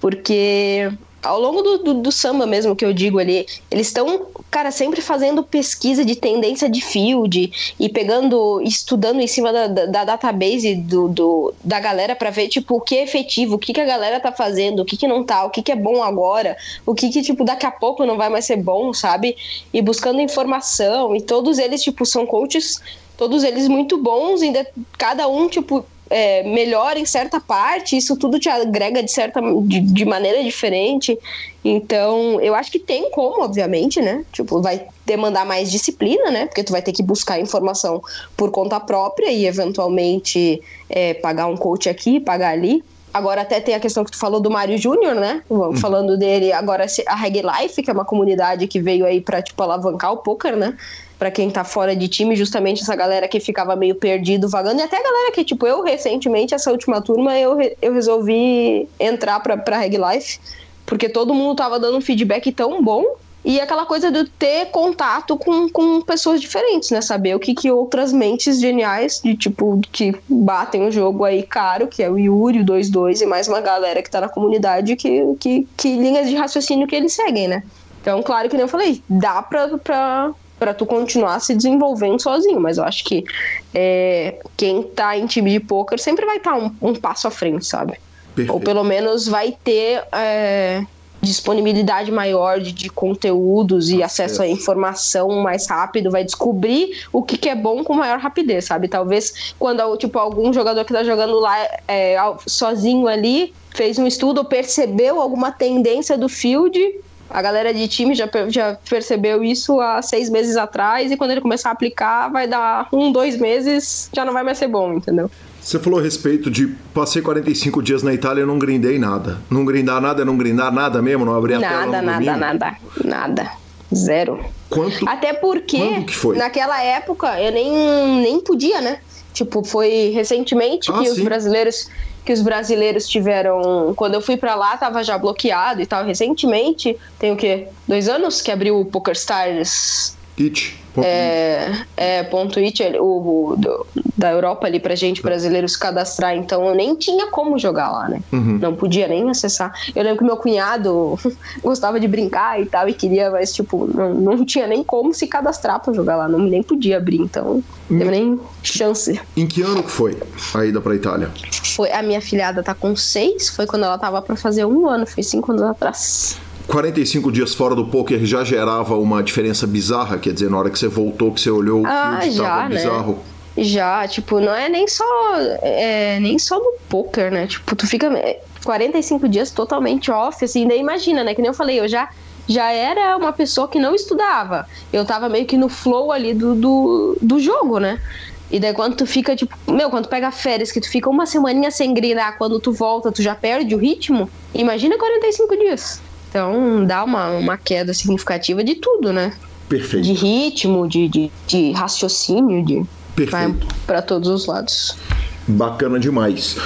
Porque ao longo do, do, do, samba mesmo que eu digo ali, eles estão, cara, sempre fazendo pesquisa de tendência de field e pegando, estudando em cima da, da, da database do, do, da galera para ver, tipo, o que é efetivo, o que, que a galera tá fazendo, o que, que não tá, o que, que é bom agora, o que, que, tipo, daqui a pouco não vai mais ser bom, sabe? E buscando informação, e todos eles, tipo, são coaches, todos eles muito bons, ainda cada um, tipo, é, melhor em certa parte, isso tudo te agrega de certa de, de, maneira diferente. Então, eu acho que tem como, obviamente, né? Tipo, vai demandar mais disciplina, né? Porque tu vai ter que buscar informação por conta própria e eventualmente é, pagar um coach aqui, pagar ali. Agora até tem a questão que tu falou do Mário Júnior, né? Hum. Falando dele agora a Reg Life, que é uma comunidade que veio aí para tipo alavancar o poker, né? Para quem tá fora de time, justamente essa galera que ficava meio perdido, vagando, e até a galera que, tipo, eu recentemente, essa última turma, eu, eu resolvi entrar pra, pra Reg Life, porque todo mundo tava dando um feedback tão bom, e aquela coisa de ter contato com, com pessoas diferentes, né? Saber o que, que outras mentes geniais, de tipo, que batem o jogo aí caro, que é o Yuri, o 22 e mais uma galera que tá na comunidade, que, que, que linhas de raciocínio que eles seguem, né? Então, claro que nem eu falei, dá pra, pra, para tu continuar se desenvolvendo sozinho. Mas eu acho que é, quem tá em time de poker sempre vai estar tá um, um, passo à frente, sabe? Perfeito. Ou pelo menos vai ter é, disponibilidade maior de, de conteúdos e acesso à informação mais rápido, vai descobrir o que, que, é bom com maior rapidez, sabe? Talvez quando tipo, algum jogador que tá jogando lá é, sozinho ali fez um estudo ou percebeu alguma tendência do field a galera de time já, já percebeu isso há seis meses atrás e quando ele começar a aplicar, vai dar um, dois meses, já não vai mais ser bom, entendeu? Você falou a respeito de passei 45 dias na Itália e não grindei nada. Não grindar nada é não grindar nada mesmo? Não abrir a nada, tela Nada, nada, nada, nada. Zero. Quanto? Até porque naquela época eu nem, nem podia, né? Tipo, foi recentemente ah, que sim. os brasileiros que os brasileiros tiveram. Quando eu fui para lá, tava já bloqueado e tal. Recentemente, tem o quê? Dois anos que abriu o PokerStars. It. É, é, ponto it, o, o do, da Europa ali pra gente, brasileiros, cadastrar. Então eu nem tinha como jogar lá, né? Uhum. Não podia nem acessar. Eu lembro que meu cunhado gostava de brincar e tal, e queria, mas tipo, não, não tinha nem como se cadastrar pra jogar lá. Não, nem podia abrir, então não teve nem chance. Em que ano que foi a ida pra Itália? Foi, a minha filhada tá com seis, foi quando ela tava pra fazer um ano, foi cinco anos atrás. 45 dias fora do poker já gerava uma diferença bizarra? Quer dizer, na hora que você voltou, que você olhou ah, o field, já, tava né? bizarro? Já, tipo, não é nem só é, nem só no poker, né? Tipo, tu fica 45 é, dias totalmente off, assim, daí imagina, né? Que nem eu falei, eu já já era uma pessoa que não estudava. Eu tava meio que no flow ali do, do, do jogo, né? E daí quando tu fica, tipo, meu, quando tu pega férias, que tu fica uma semaninha sem grinar, quando tu volta, tu já perde o ritmo, imagina 45 dias. Então dá uma, uma queda significativa de tudo, né? Perfeito. De ritmo, de, de, de raciocínio, de. Perfeito. pra todos os lados. Bacana demais.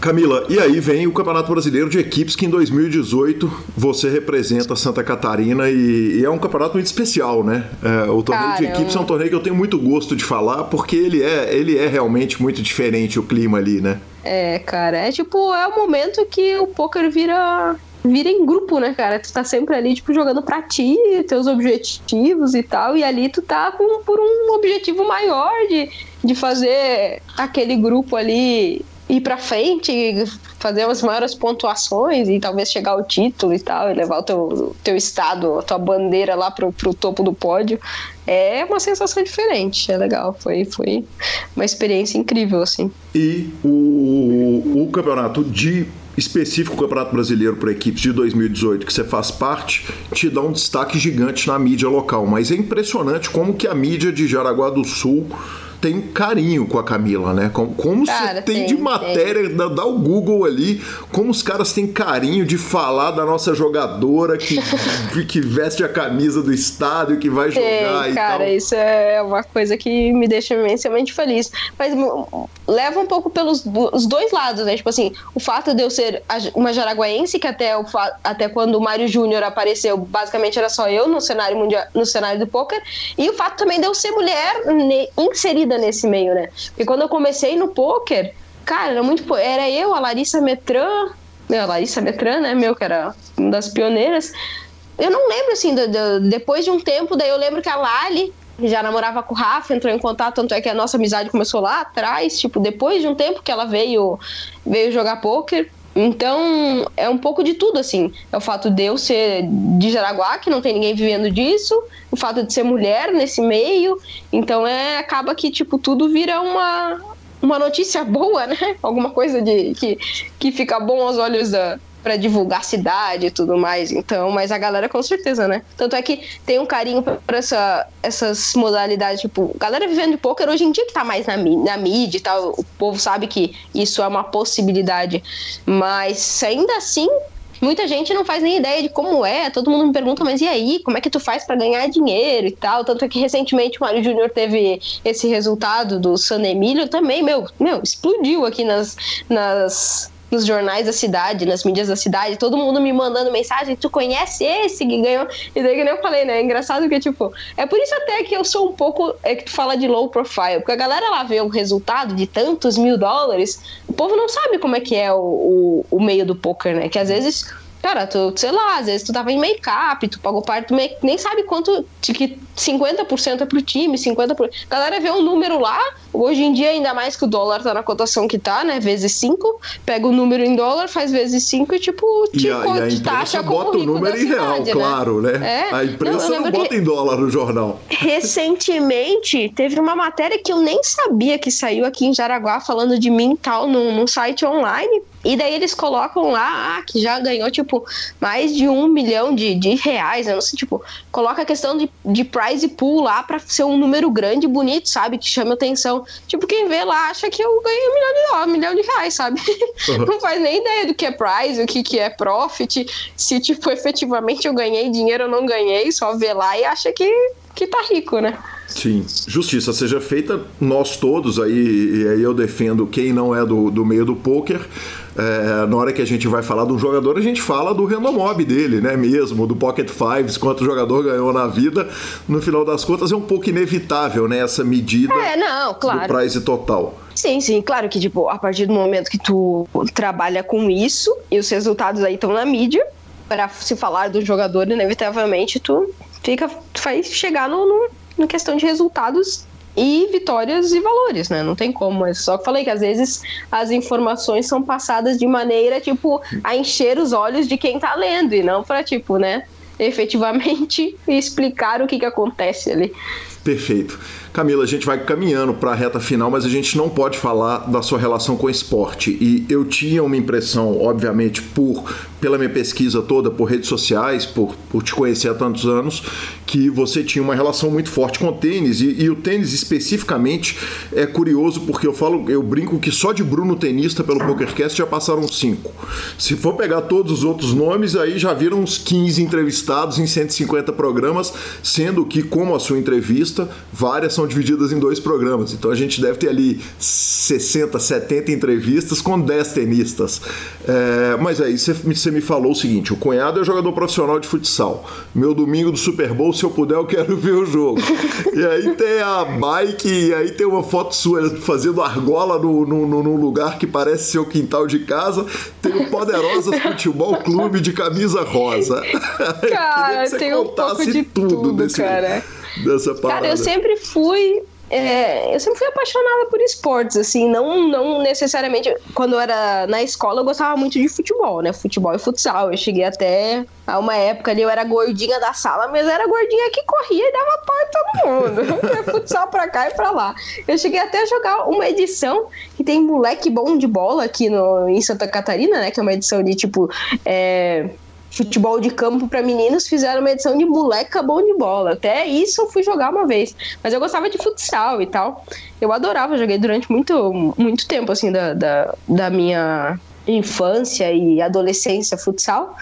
Camila, e aí vem o Campeonato Brasileiro de Equipes que em 2018 você representa Santa Catarina e, e é um campeonato muito especial, né? É, o torneio de equipes é um torneio que eu tenho muito gosto de falar porque ele é, ele é realmente muito diferente o clima ali, né? É, cara, é tipo, é o momento que o poker vira vira em grupo, né, cara? Tu tá sempre ali, tipo, jogando pra ti, teus objetivos e tal, e ali tu tá com, por um objetivo maior de, de fazer aquele grupo ali ir pra frente, fazer as maiores pontuações e talvez chegar ao título e tal, e levar o teu, teu estado, a tua bandeira lá pro, pro topo do pódio. É uma sensação diferente, é legal. Foi, foi uma experiência incrível, assim. E o, o campeonato de específico Campeonato Brasileiro para equipes de 2018 que você faz parte te dá um destaque gigante na mídia local, mas é impressionante como que a mídia de Jaraguá do Sul tem carinho com a Camila, né? Como, como Cara, você tem, tem, de matéria, dá, dá o Google ali, como os caras têm carinho de falar da nossa jogadora que, que veste a camisa do estádio, que vai jogar Tem, e cara, tal. isso é uma coisa que me deixa imensamente feliz. Mas hum, leva um pouco pelos os dois lados, né? Tipo assim, o fato de eu ser uma jaraguaense, que até, o até quando o Mário Júnior apareceu, basicamente era só eu no cenário mundial, no cenário do poker, e o fato também de eu ser mulher ne- inserida nesse meio, né? Porque quando eu comecei no poker, cara, era muito. Era eu, a Larissa Metran, meu, a Larissa Metran, né, meu, que era uma das pioneiras. Eu não lembro, assim, do- do- depois de um tempo, daí eu lembro que a Lali já namorava com o Rafa, entrou em contato, tanto é que a nossa amizade começou lá atrás, tipo, depois de um tempo que ela veio, veio jogar pôquer. Então, é um pouco de tudo, assim. É o fato de eu ser de Jaraguá, que não tem ninguém vivendo disso, o fato de ser mulher nesse meio. Então, é acaba que, tipo, tudo vira uma, uma notícia boa, né? Alguma coisa de que, que fica bom aos olhos da para divulgar a cidade e tudo mais. Então, mas a galera com certeza, né? Tanto é que tem um carinho para essa, essas modalidades, tipo, galera vivendo de poker hoje em dia que tá mais na, na mídia e tal, o povo sabe que isso é uma possibilidade, mas ainda assim Muita gente não faz nem ideia de como é. Todo mundo me pergunta, mas e aí? Como é que tu faz para ganhar dinheiro e tal? Tanto é que recentemente o Mário Júnior teve esse resultado do San Emílio também, meu, meu, explodiu aqui nas, nas, nos jornais da cidade, nas mídias da cidade, todo mundo me mandando mensagem, tu conhece esse que ganhou? E daí que nem eu falei, né? É engraçado que, tipo, é por isso até que eu sou um pouco, é que tu fala de low profile, porque a galera lá vê o resultado de tantos mil dólares, o povo não sabe como é que é o, o, o meio do poker, né? Que às vezes Cara, tu, sei lá, às vezes tu tava em make-up, tu pagou parte do make nem sabe quanto, de que 50% é pro time, 50%. A galera vê um número lá, hoje em dia, ainda mais que o dólar tá na cotação que tá, né? Vezes 5, pega o número em dólar, faz vezes 5 e, tipo, te, E a, e a imprensa como bota o número em real, cidade, né? claro, né? É. A imprensa Não, não, bota em dólar no jornal. Recentemente, teve uma matéria que eu nem sabia que saiu aqui em Jaraguá falando de mim e tal, num, num site online. E daí eles colocam lá ah, que já ganhou, tipo, mais de um milhão de, de reais. Eu não sei, tipo, coloca a questão de, de prize pool lá pra ser um número grande, bonito, sabe? Que chama atenção. Tipo, quem vê lá acha que eu ganhei um milhão de, ó, um milhão de reais, sabe? não faz nem ideia do que é prize, o que, que é profit, se, tipo, efetivamente eu ganhei dinheiro ou não ganhei, só vê lá e acha que, que tá rico, né? Sim, justiça seja feita, nós todos aí, e aí eu defendo quem não é do, do meio do poker. É, na hora que a gente vai falar de um jogador, a gente fala do randomob dele, né? Mesmo, do Pocket Fives, quanto o jogador ganhou na vida. No final das contas, é um pouco inevitável, né? Essa medida É, não, do claro. prize total. Sim, sim, claro que, tipo, a partir do momento que tu trabalha com isso e os resultados aí estão na mídia, para se falar do jogador, inevitavelmente tu fica, tu vai chegar no, no, na questão de resultados e vitórias e valores, né? Não tem como. É só que falei que às vezes as informações são passadas de maneira, tipo, a encher os olhos de quem tá lendo e não pra, tipo, né? Efetivamente explicar o que que acontece ali. Perfeito. Camila, a gente vai caminhando para a reta final, mas a gente não pode falar da sua relação com o esporte. E eu tinha uma impressão, obviamente, por pela minha pesquisa toda, por redes sociais, por, por te conhecer há tantos anos, que você tinha uma relação muito forte com o tênis. E, e o tênis especificamente é curioso porque eu falo, eu brinco que só de Bruno Tenista pelo PokerCast já passaram cinco. Se for pegar todos os outros nomes, aí já viram uns 15 entrevistados em 150 programas, sendo que, como a sua entrevista, várias são divididas em dois programas. Então a gente deve ter ali 60, 70 entrevistas com 10 tenistas. É, mas aí você me falou o seguinte: o cunhado é jogador profissional de futsal. Meu domingo do Super Bowl, se eu puder, eu quero ver o jogo. e aí tem a bike, e aí tem uma foto sua fazendo argola no, no, no, no lugar que parece seu quintal de casa. Tem o Poderosas Futebol Clube de camisa rosa. Cara, tem um pouco de tudo, tudo desse, cara. Dessa parada. Cara, eu sempre fui é, eu sempre fui apaixonada por esportes, assim, não, não necessariamente. Quando eu era na escola, eu gostava muito de futebol, né? Futebol e futsal. Eu cheguei até a uma época ali, eu era gordinha da sala, mas era gordinha que corria e dava pau em todo mundo. futsal pra cá e pra lá. Eu cheguei até a jogar uma edição que tem moleque bom de bola aqui no, em Santa Catarina, né? Que é uma edição de tipo. É, futebol de campo para meninos, fizeram uma edição de moleca bom de bola. Até isso eu fui jogar uma vez. Mas eu gostava de futsal e tal. Eu adorava, joguei durante muito, muito tempo, assim, da, da, da minha infância e adolescência futsal.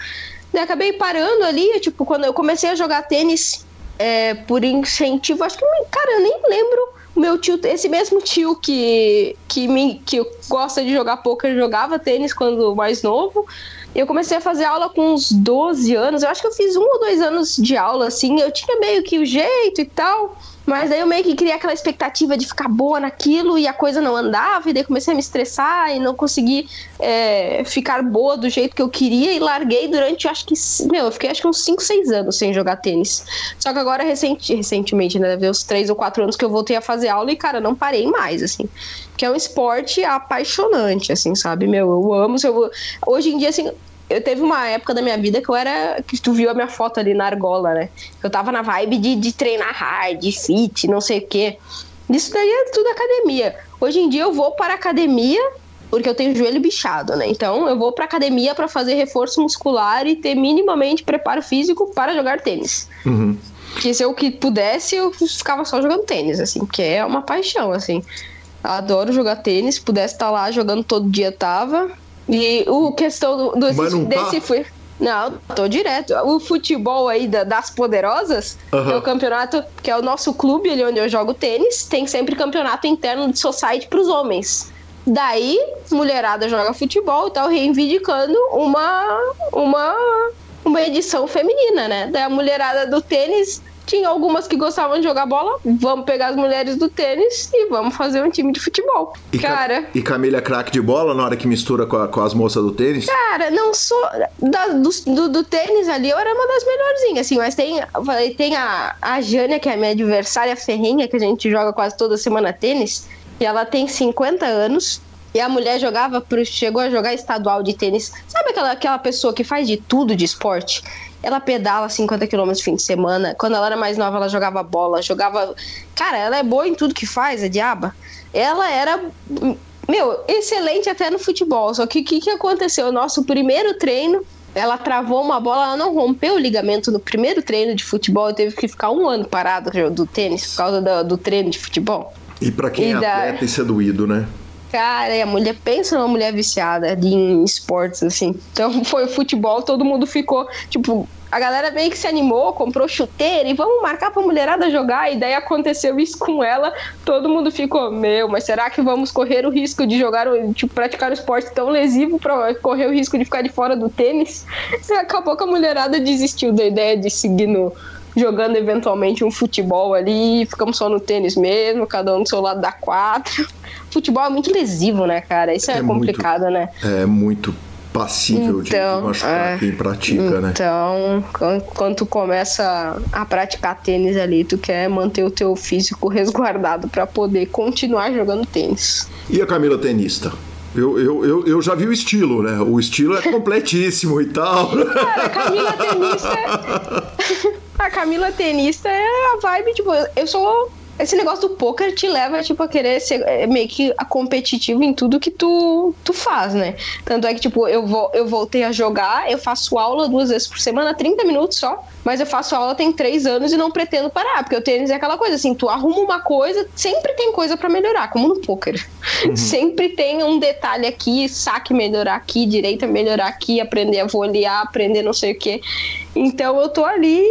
E acabei parando ali, tipo, quando eu comecei a jogar tênis é, por incentivo, acho que, cara, eu nem lembro meu tio, esse mesmo tio que, que, me, que gosta de jogar poker, jogava tênis quando mais novo. Eu comecei a fazer aula com uns 12 anos. Eu acho que eu fiz um ou dois anos de aula, assim. Eu tinha meio que o jeito e tal. Mas daí eu meio que criei aquela expectativa de ficar boa naquilo e a coisa não andava, e daí comecei a me estressar e não consegui é, ficar boa do jeito que eu queria e larguei durante, acho que, meu, eu fiquei acho que uns 5, 6 anos sem jogar tênis. Só que agora, recenti, recentemente, né, deve uns 3 ou 4 anos que eu voltei a fazer aula e, cara, não parei mais, assim. Que é um esporte apaixonante, assim, sabe? Meu, eu amo. Eu, hoje em dia, assim, eu teve uma época da minha vida que eu era. que tu viu a minha foto ali na argola, né? Eu tava na vibe de, de treinar hard, fit, não sei o quê. Isso daí é tudo academia. Hoje em dia eu vou para academia porque eu tenho o joelho bichado, né? Então eu vou para academia para fazer reforço muscular e ter minimamente preparo físico para jogar tênis. Uhum. Que se eu que pudesse, eu ficava só jogando tênis, assim, porque é uma paixão, assim. adoro jogar tênis, pudesse estar lá jogando todo dia, tava. E o questão do, do desse tá? foi. Não, tô direto. O futebol aí da, das poderosas, que é o campeonato, que é o nosso clube ali onde eu jogo tênis, tem sempre campeonato interno de society pros homens. Daí, mulherada joga futebol e tal, reivindicando uma, uma, uma edição feminina, né? Daí a mulherada do tênis tinha algumas que gostavam de jogar bola. Vamos pegar as mulheres do tênis e vamos fazer um time de futebol. E, Ca- Cara. e Camila é craque de bola na hora que mistura com, a- com as moças do tênis? Cara, não sou. da- do, do, do tênis ali, eu era uma das melhorzinhas, assim, mas tem, tem a, a Jânia, que é a minha adversária ferrenha, que a gente joga quase toda semana tênis, e ela tem 50 anos. E a mulher jogava, pro, chegou a jogar estadual de tênis. Sabe aquela, aquela pessoa que faz de tudo de esporte? Ela pedala 50 km no fim de semana. Quando ela era mais nova, ela jogava bola, jogava. Cara, ela é boa em tudo que faz, a diaba. Ela era meu, excelente até no futebol. Só que o que, que aconteceu? Nosso primeiro treino, ela travou uma bola, ela não rompeu o ligamento no primeiro treino de futebol. Teve que ficar um ano parado do tênis por causa do, do treino de futebol. E pra quem E é da- atleta, isso é doído, né? Cara, e a mulher pensa numa mulher viciada de, em esportes, assim. Então foi o futebol, todo mundo ficou, tipo, a galera meio que se animou, comprou chuteira e vamos marcar pra mulherada jogar. E daí aconteceu isso com ela, todo mundo ficou, meu, mas será que vamos correr o risco de jogar, o- tipo, praticar um esporte tão lesivo pra correr o risco de ficar de fora do tênis? E acabou que a mulherada desistiu da ideia de seguir no. Jogando eventualmente um futebol ali, ficamos só no tênis mesmo, cada um do seu lado da quadra. Futebol é muito lesivo, né, cara? Isso é, É muito. complicado, né? É muito passível de- de, Então, machucar é. quem pratica, né? Então, quan- quando tu começa a praticar tênis ali, tu quer manter o teu físico resguardado pra poder continuar jogando tênis. E a Camila tenista? Eu, eu, eu, eu já vi o estilo, né? O estilo é completíssimo e tal. Cara, a Camila tenista. A Camila tenista é a vibe, tipo, eu sou esse negócio do poker te leva, tipo, a querer ser é, meio que competitivo em tudo que tu, tu faz, né? Tanto é que, tipo, eu, vou, eu voltei a jogar, eu faço aula duas vezes por semana, 30 minutos só, mas eu faço aula tem três anos e não pretendo parar, porque o tênis é aquela coisa, assim, tu arruma uma coisa, sempre tem coisa para melhorar, como no poker. Uhum. sempre tem um detalhe aqui, saque melhorar aqui, direita melhorar aqui, aprender a volear, aprender não sei o quê. Então eu tô ali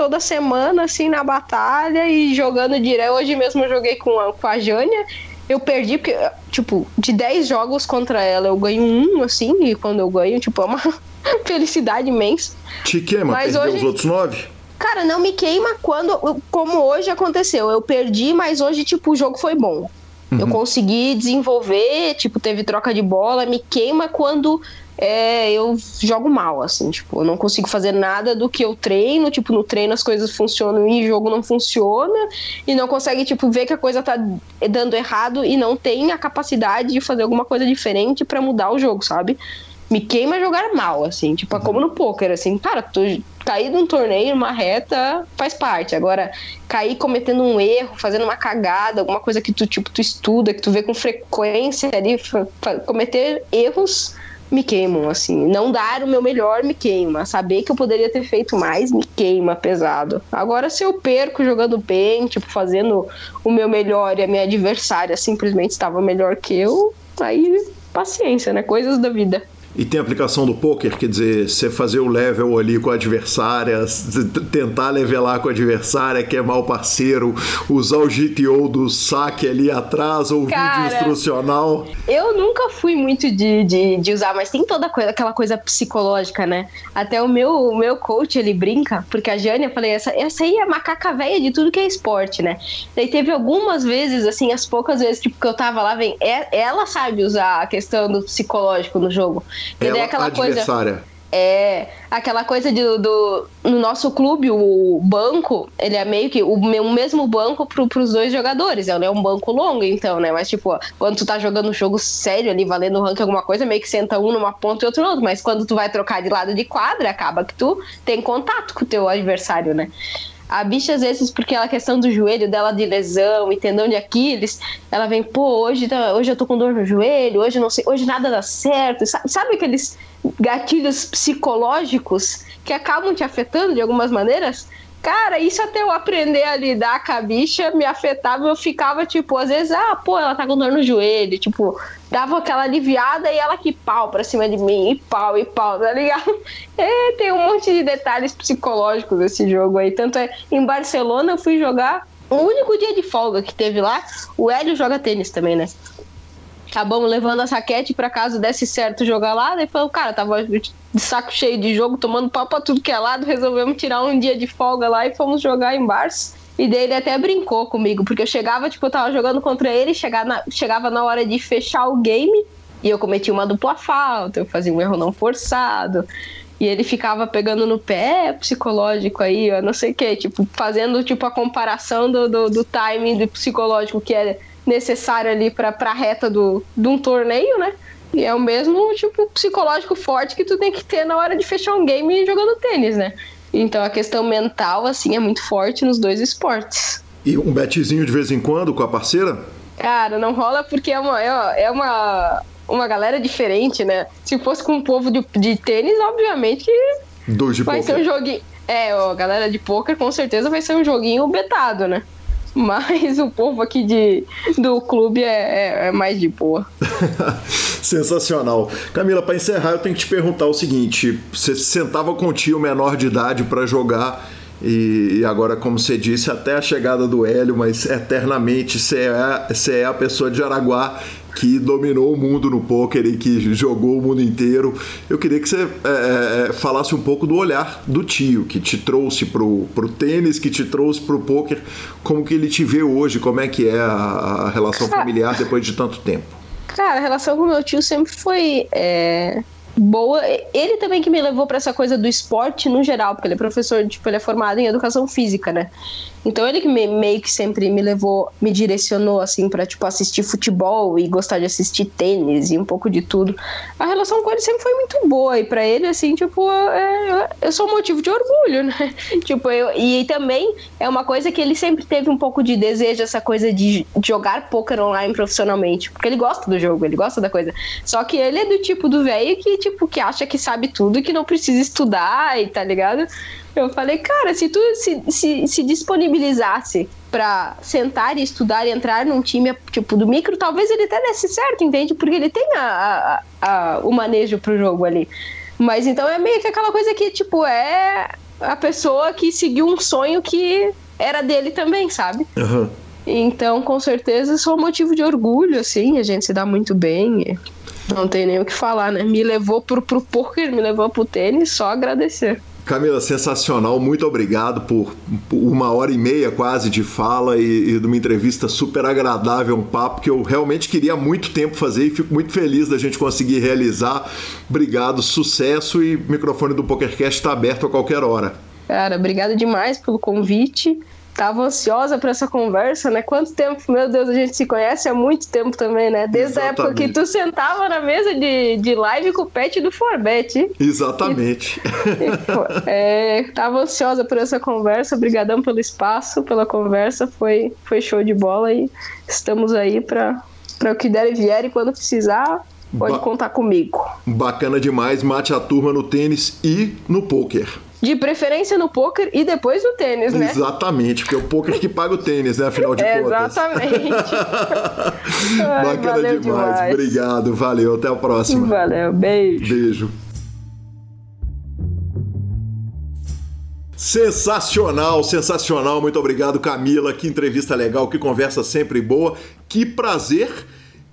toda semana, assim, na batalha e jogando direto. Hoje mesmo eu joguei com a, com a Jânia. Eu perdi, porque, tipo, de 10 jogos contra ela, eu ganho um, assim, e quando eu ganho, tipo, é uma felicidade imensa. Te queima, mas perdeu hoje... os outros 9? Cara, não me queima quando, como hoje aconteceu. Eu perdi, mas hoje, tipo, o jogo foi bom. Uhum. Eu consegui desenvolver, tipo, teve troca de bola. Me queima quando é, eu jogo mal, assim, tipo, eu não consigo fazer nada do que eu treino, tipo, no treino as coisas funcionam e o jogo não funciona, e não consegue, tipo, ver que a coisa tá dando errado e não tem a capacidade de fazer alguma coisa diferente para mudar o jogo, sabe? Me queima jogar mal, assim, tipo, é como no poker, assim, cara, tu cair num torneio, uma reta, faz parte. Agora, cair cometendo um erro, fazendo uma cagada, alguma coisa que tu, tipo, tu estuda, que tu vê com frequência ali, cometer erros me queimam, assim. Não dar o meu melhor me queima. Saber que eu poderia ter feito mais me queima pesado. Agora, se eu perco jogando bem, tipo, fazendo o meu melhor e a minha adversária simplesmente estava melhor que eu, aí paciência, né? Coisas da vida. E tem aplicação do poker, quer dizer, você fazer o level ali com a adversária, tentar levelar com a adversária, queimar o parceiro, usar o GTO do saque ali atrás, ou o vídeo instrucional. Eu nunca fui muito de, de, de, usar, mas tem toda coisa, aquela coisa psicológica, né? Até o meu, o meu coach, ele brinca, porque a Jane, eu falei, essa, essa aí é a macaca velha de tudo que é esporte, né? Daí teve algumas vezes, assim, as poucas vezes, tipo, que eu tava lá, vem, é, ela sabe usar a questão do psicológico no jogo. E Ela, aquela adversária. coisa. É, aquela coisa de, do. No nosso clube, o banco, ele é meio que o, o mesmo banco pro, pros dois jogadores. É um banco longo, então, né? Mas, tipo, quando tu tá jogando um jogo sério ali, valendo o ranking alguma coisa, meio que senta um numa ponta e outro no outro. Mas quando tu vai trocar de lado de quadra, acaba que tu tem contato com o teu adversário, né? A bicha, às vezes, porque ela questão do joelho dela de lesão e tendão de Aquiles, ela vem, pô, hoje, tá, hoje eu tô com dor no joelho, hoje não sei, hoje nada dá certo. Sabe, sabe aqueles gatilhos psicológicos que acabam te afetando de algumas maneiras? Cara, isso até eu aprender a lidar com a bicha me afetava. Eu ficava, tipo, às vezes, ah, pô, ela tá com dor no joelho. Tipo, dava aquela aliviada e ela que pau pra cima de mim, e pau, e pau, tá ligado? É, tem um monte de detalhes psicológicos desse jogo aí. Tanto é, em Barcelona eu fui jogar. O único dia de folga que teve lá, o Hélio joga tênis também, né? acabamos levando a raquete para casa desse certo jogar lá. Daí falou, cara, tava de saco cheio de jogo, tomando pau pra tudo que é lado. Resolvemos tirar um dia de folga lá e fomos jogar em Bars. E daí ele até brincou comigo, porque eu chegava, tipo, eu tava jogando contra ele, chegava na, chegava na hora de fechar o game e eu cometi uma dupla falta, eu fazia um erro não forçado. E ele ficava pegando no pé psicológico aí, eu não sei o que, tipo, fazendo tipo a comparação do, do, do timing do psicológico que é necessário ali para a reta do, de um torneio, né? E é o mesmo tipo psicológico forte que tu tem que ter na hora de fechar um game jogando tênis, né? Então a questão mental, assim, é muito forte nos dois esportes. E um betezinho de vez em quando com a parceira? Cara, não rola porque é uma, é, é uma, uma galera diferente, né? Se fosse com um povo de, de tênis, obviamente Dois de vai poker. ser um joguinho. É, a galera de poker com certeza vai ser um joguinho betado, né? Mas o povo aqui de, do clube é, é, é mais de boa. Sensacional. Camila, para encerrar, eu tenho que te perguntar o seguinte: você sentava com o tio menor de idade para jogar e, agora, como você disse, até a chegada do Hélio, mas eternamente você é, você é a pessoa de Araguá que dominou o mundo no poker e que jogou o mundo inteiro. Eu queria que você é, é, falasse um pouco do olhar do tio, que te trouxe pro, pro tênis, que te trouxe pro poker, como que ele te vê hoje, como é que é a, a relação familiar depois de tanto tempo. Cara, a relação com meu tio sempre foi é, boa. Ele também que me levou para essa coisa do esporte no geral, porque ele é professor, tipo, ele é formado em educação física, né? Então ele que me, meio que sempre me levou, me direcionou assim para tipo assistir futebol e gostar de assistir tênis e um pouco de tudo. A relação com ele sempre foi muito boa e para ele assim, tipo, é, eu sou motivo de orgulho, né? tipo, eu e também é uma coisa que ele sempre teve um pouco de desejo essa coisa de jogar poker online profissionalmente, porque ele gosta do jogo, ele gosta da coisa. Só que ele é do tipo do velho que tipo que acha que sabe tudo e que não precisa estudar e tá ligado? Eu falei, cara, se tu se, se, se disponibilizasse para sentar e estudar e entrar num time tipo do micro, talvez ele até desse certo, entende? Porque ele tem a, a, a, o manejo pro jogo ali. Mas então é meio que aquela coisa que, tipo, é a pessoa que seguiu um sonho que era dele também, sabe? Uhum. Então, com certeza, sou motivo de orgulho, assim, a gente se dá muito bem. Não tem nem o que falar, né? Me levou pro, pro poker, me levou pro tênis, só agradecer. Camila, sensacional. Muito obrigado por uma hora e meia quase de fala e, de uma entrevista super agradável, um papo que eu realmente queria há muito tempo fazer e fico muito feliz da gente conseguir realizar. Obrigado, sucesso e o microfone do PokerCast está aberto a qualquer hora. Cara, obrigado demais pelo convite tava ansiosa para essa conversa, né? Quanto tempo, meu Deus, a gente se conhece há muito tempo também, né? Desde Exatamente. a época que tu sentava na mesa de, de live com o pet do Forbet. Exatamente. E, é, tava ansiosa por essa conversa, obrigadão pelo espaço, pela conversa, foi, foi show de bola e estamos aí para o que der e vier e quando precisar, pode ba contar comigo. Bacana demais, mate a turma no tênis e no poker. De preferência no poker e depois no tênis, né? Exatamente, porque é o poker que paga o tênis, né? Afinal de contas. Exatamente. Bacana demais. demais. Obrigado, valeu. Até a próxima. Valeu, beijo. Beijo. Sensacional, sensacional. Muito obrigado, Camila. Que entrevista legal, que conversa sempre boa. Que prazer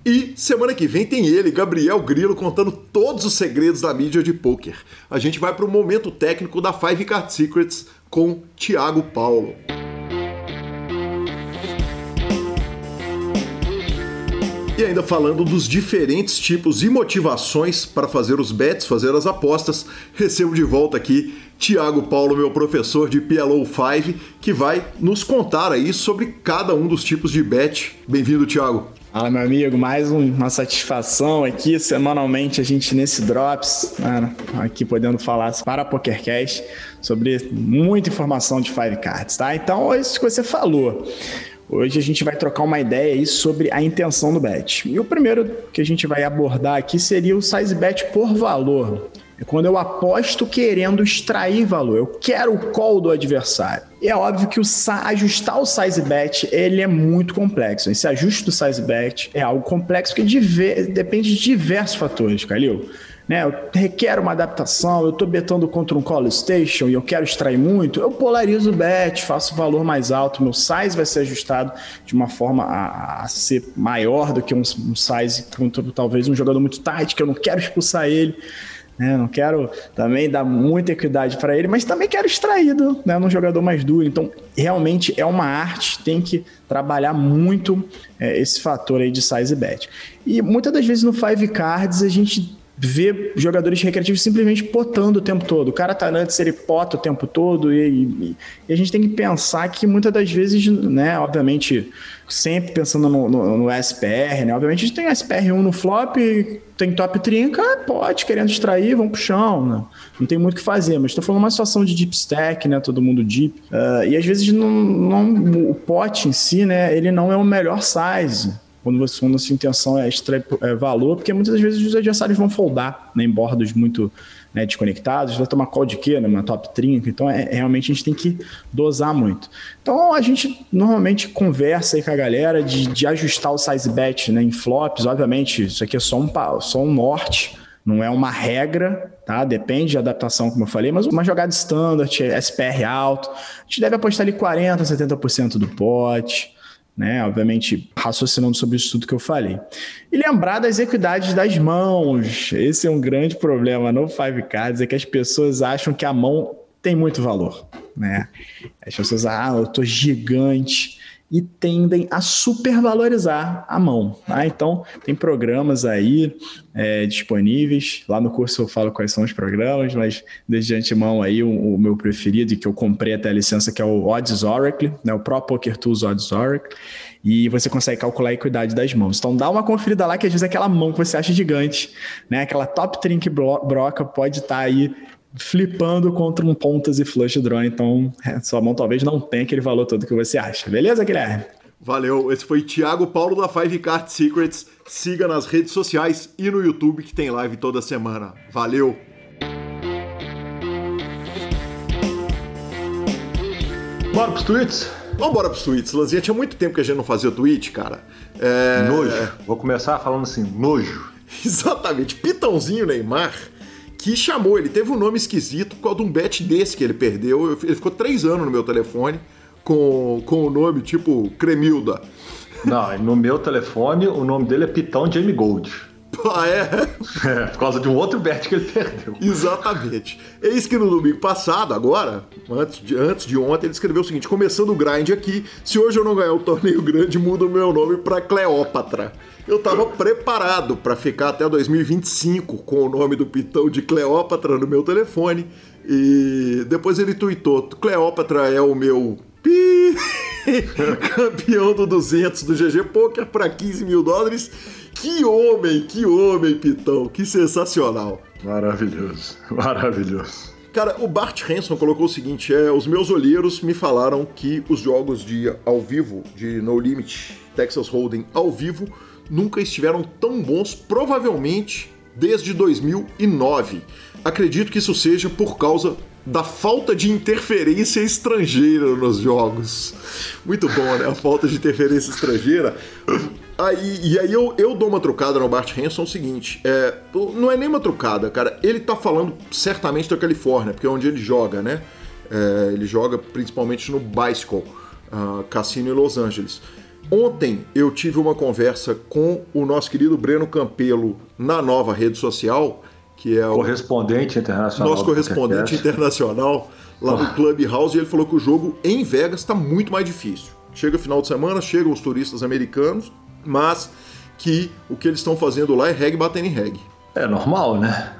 e semana que vem tem ele, Gabriel Grilo, contando todos os segredos da mídia de poker. A gente vai para o momento técnico da Five Card Secrets com Thiago Paulo. E ainda falando dos diferentes tipos e motivações para fazer os bets, fazer as apostas, recebo de volta aqui Tiago Paulo, meu professor de PLO 5, que vai nos contar aí sobre cada um dos tipos de bet. Bem-vindo, Tiago. Fala, meu amigo, mais uma satisfação aqui semanalmente a gente nesse Drops, mano, aqui podendo falar para a PokerCast sobre muita informação de Five Cards, tá? Então, é isso que você falou. Hoje a gente vai trocar uma ideia aí sobre a intenção do bet. E o primeiro que a gente vai abordar aqui seria o size bet por valor. É quando eu aposto querendo extrair valor. Eu quero o call do adversário. E é óbvio que o ajustar o size bet ele é muito complexo. Esse ajuste do size bet é algo complexo porque depende de diversos fatores, Calil. Né, eu requer uma adaptação, eu estou betando contra um call station e eu quero extrair muito, eu polarizo o bet, faço valor mais alto, meu size vai ser ajustado de uma forma a, a ser maior do que um, um size contra talvez um jogador muito tight, que eu não quero expulsar ele. Né? Não quero também dar muita equidade para ele, mas também quero extraído né, num jogador mais duro. Então, realmente é uma arte, tem que trabalhar muito é, esse fator aí de size bet. E muitas das vezes no Five Cards a gente vê jogadores recreativos simplesmente potando o tempo todo. O cara tá antes, ele pota o tempo todo e, e, e, a gente tem que pensar que muitas das vezes, né, obviamente, sempre pensando no, no, no SPR, né, obviamente a gente tem SPR1 no flop, tem top trinca, pode, querendo extrair, vão pro chão, né? não tem muito o que fazer, mas estou falando uma situação de deep stack, né, todo mundo deep, uh, e às vezes não, não, o pot em si, né, ele não é o melhor size, quando, você, quando a sua intenção é extrair é, valor, porque muitas vezes os adversários vão foldar né, em bordos muito né, desconectados, vai tomar call de quê? Numa top 30, então é, realmente a gente tem que dosar muito. Então a gente normalmente conversa aí com a galera de, de ajustar o size bet né, em flops, obviamente isso aqui é só um, só um norte, não é uma regra, tá? Depende de adaptação, como eu falei, mas uma jogada standard, SPR alto, a gente deve apostar ali 40%, 70% do pote né? Obviamente, raciocinando sobre isso tudo que eu falei. E lembrar das equidades das mãos. Esse é um grande problema no Five Cards, é que as pessoas acham que a mão tem muito valor, né? As pessoas, ah, eu tô gigante e tendem a supervalorizar a mão. Tá? Então, tem programas aí é, disponíveis. Lá no curso eu falo quais são os programas, mas desde antemão aí o, o meu preferido que eu comprei até a licença, que é o Odds Oracle, né? o Pro Poker Tools Odds Oracle. E você consegue calcular a equidade das mãos. Então dá uma conferida lá que às vezes aquela mão que você acha gigante, né? Aquela top trink broca pode estar tá aí flipando contra um pontas e flush draw, então é, sua mão talvez não tenha aquele valor todo que você acha. Beleza, Guilherme? Valeu, esse foi Thiago Paulo da Five Card Secrets. Siga nas redes sociais e no YouTube que tem live toda semana. Valeu! Bora pros tweets? Vamos embora pros tweets. Lanzinha, tinha muito tempo que a gente não fazia tweet, cara. É... Nojo. Vou começar falando assim, nojo. Exatamente. Pitãozinho Neymar que chamou, ele teve um nome esquisito por causa de um bet desse que ele perdeu. Ele ficou três anos no meu telefone com, com o nome tipo Cremilda. Não, no meu telefone o nome dele é Pitão Jamie Gold. Ah, é? É, por causa de um outro bet que ele perdeu. Exatamente. Eis que no domingo passado, agora, antes de, antes de ontem, ele escreveu o seguinte: começando o grind aqui, se hoje eu não ganhar o torneio grande, muda o meu nome para Cleópatra. Eu tava preparado para ficar até 2025 com o nome do pitão de Cleópatra no meu telefone. E depois ele tweetou: Cleópatra é o meu pi campeão do 200 do GG Poker para 15 mil dólares. Que homem, que homem, Pitão, que sensacional. Maravilhoso, maravilhoso. Cara, o Bart Hanson colocou o seguinte: é, os meus olheiros me falaram que os jogos de ao vivo, de No Limit, Texas Hold'em ao vivo, nunca estiveram tão bons, provavelmente desde 2009. Acredito que isso seja por causa da falta de interferência estrangeira nos jogos. Muito bom, né? A falta de interferência estrangeira. Aí, e aí eu, eu dou uma trucada no Bart Hanson o seguinte: é, não é nem uma trucada, cara. Ele tá falando certamente da Califórnia, porque é onde ele joga, né? É, ele joga principalmente no Bicycle, uh, Cassino em Los Angeles. Ontem eu tive uma conversa com o nosso querido Breno Campelo na nova rede social, que é o correspondente internacional. Nosso correspondente internacional lá no Clubhouse, e ele falou que o jogo em Vegas está muito mais difícil. Chega final de semana, chegam os turistas americanos, mas que o que eles estão fazendo lá é reggae batendo em reggae. É normal, né?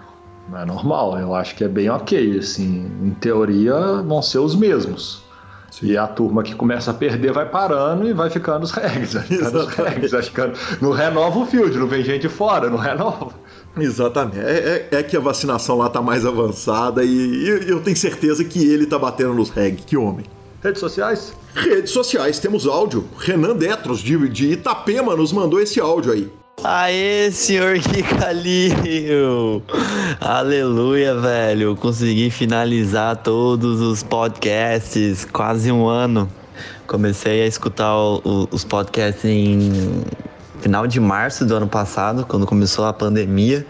É normal, eu acho que é bem ok, assim, em teoria vão ser os mesmos. Sim. E a turma que começa a perder vai parando e vai ficando os regs, vai ficando os regs, vai ficando... Não renova o field, não vem gente fora, não renova. Exatamente. É, é, é, que a vacinação lá tá mais avançada e, e, eu tenho certeza que ele tá batendo nos reg. Que homem. Redes sociais? Redes sociais, temos áudio. Renan Detros, de, de Itapema, nos mandou esse áudio aí. Aê, senhor Kikalinho! Aleluia, velho! Consegui finalizar todos os podcasts, quase um ano. Comecei a escutar o, o, os podcasts em final de março do ano passado, quando começou a pandemia.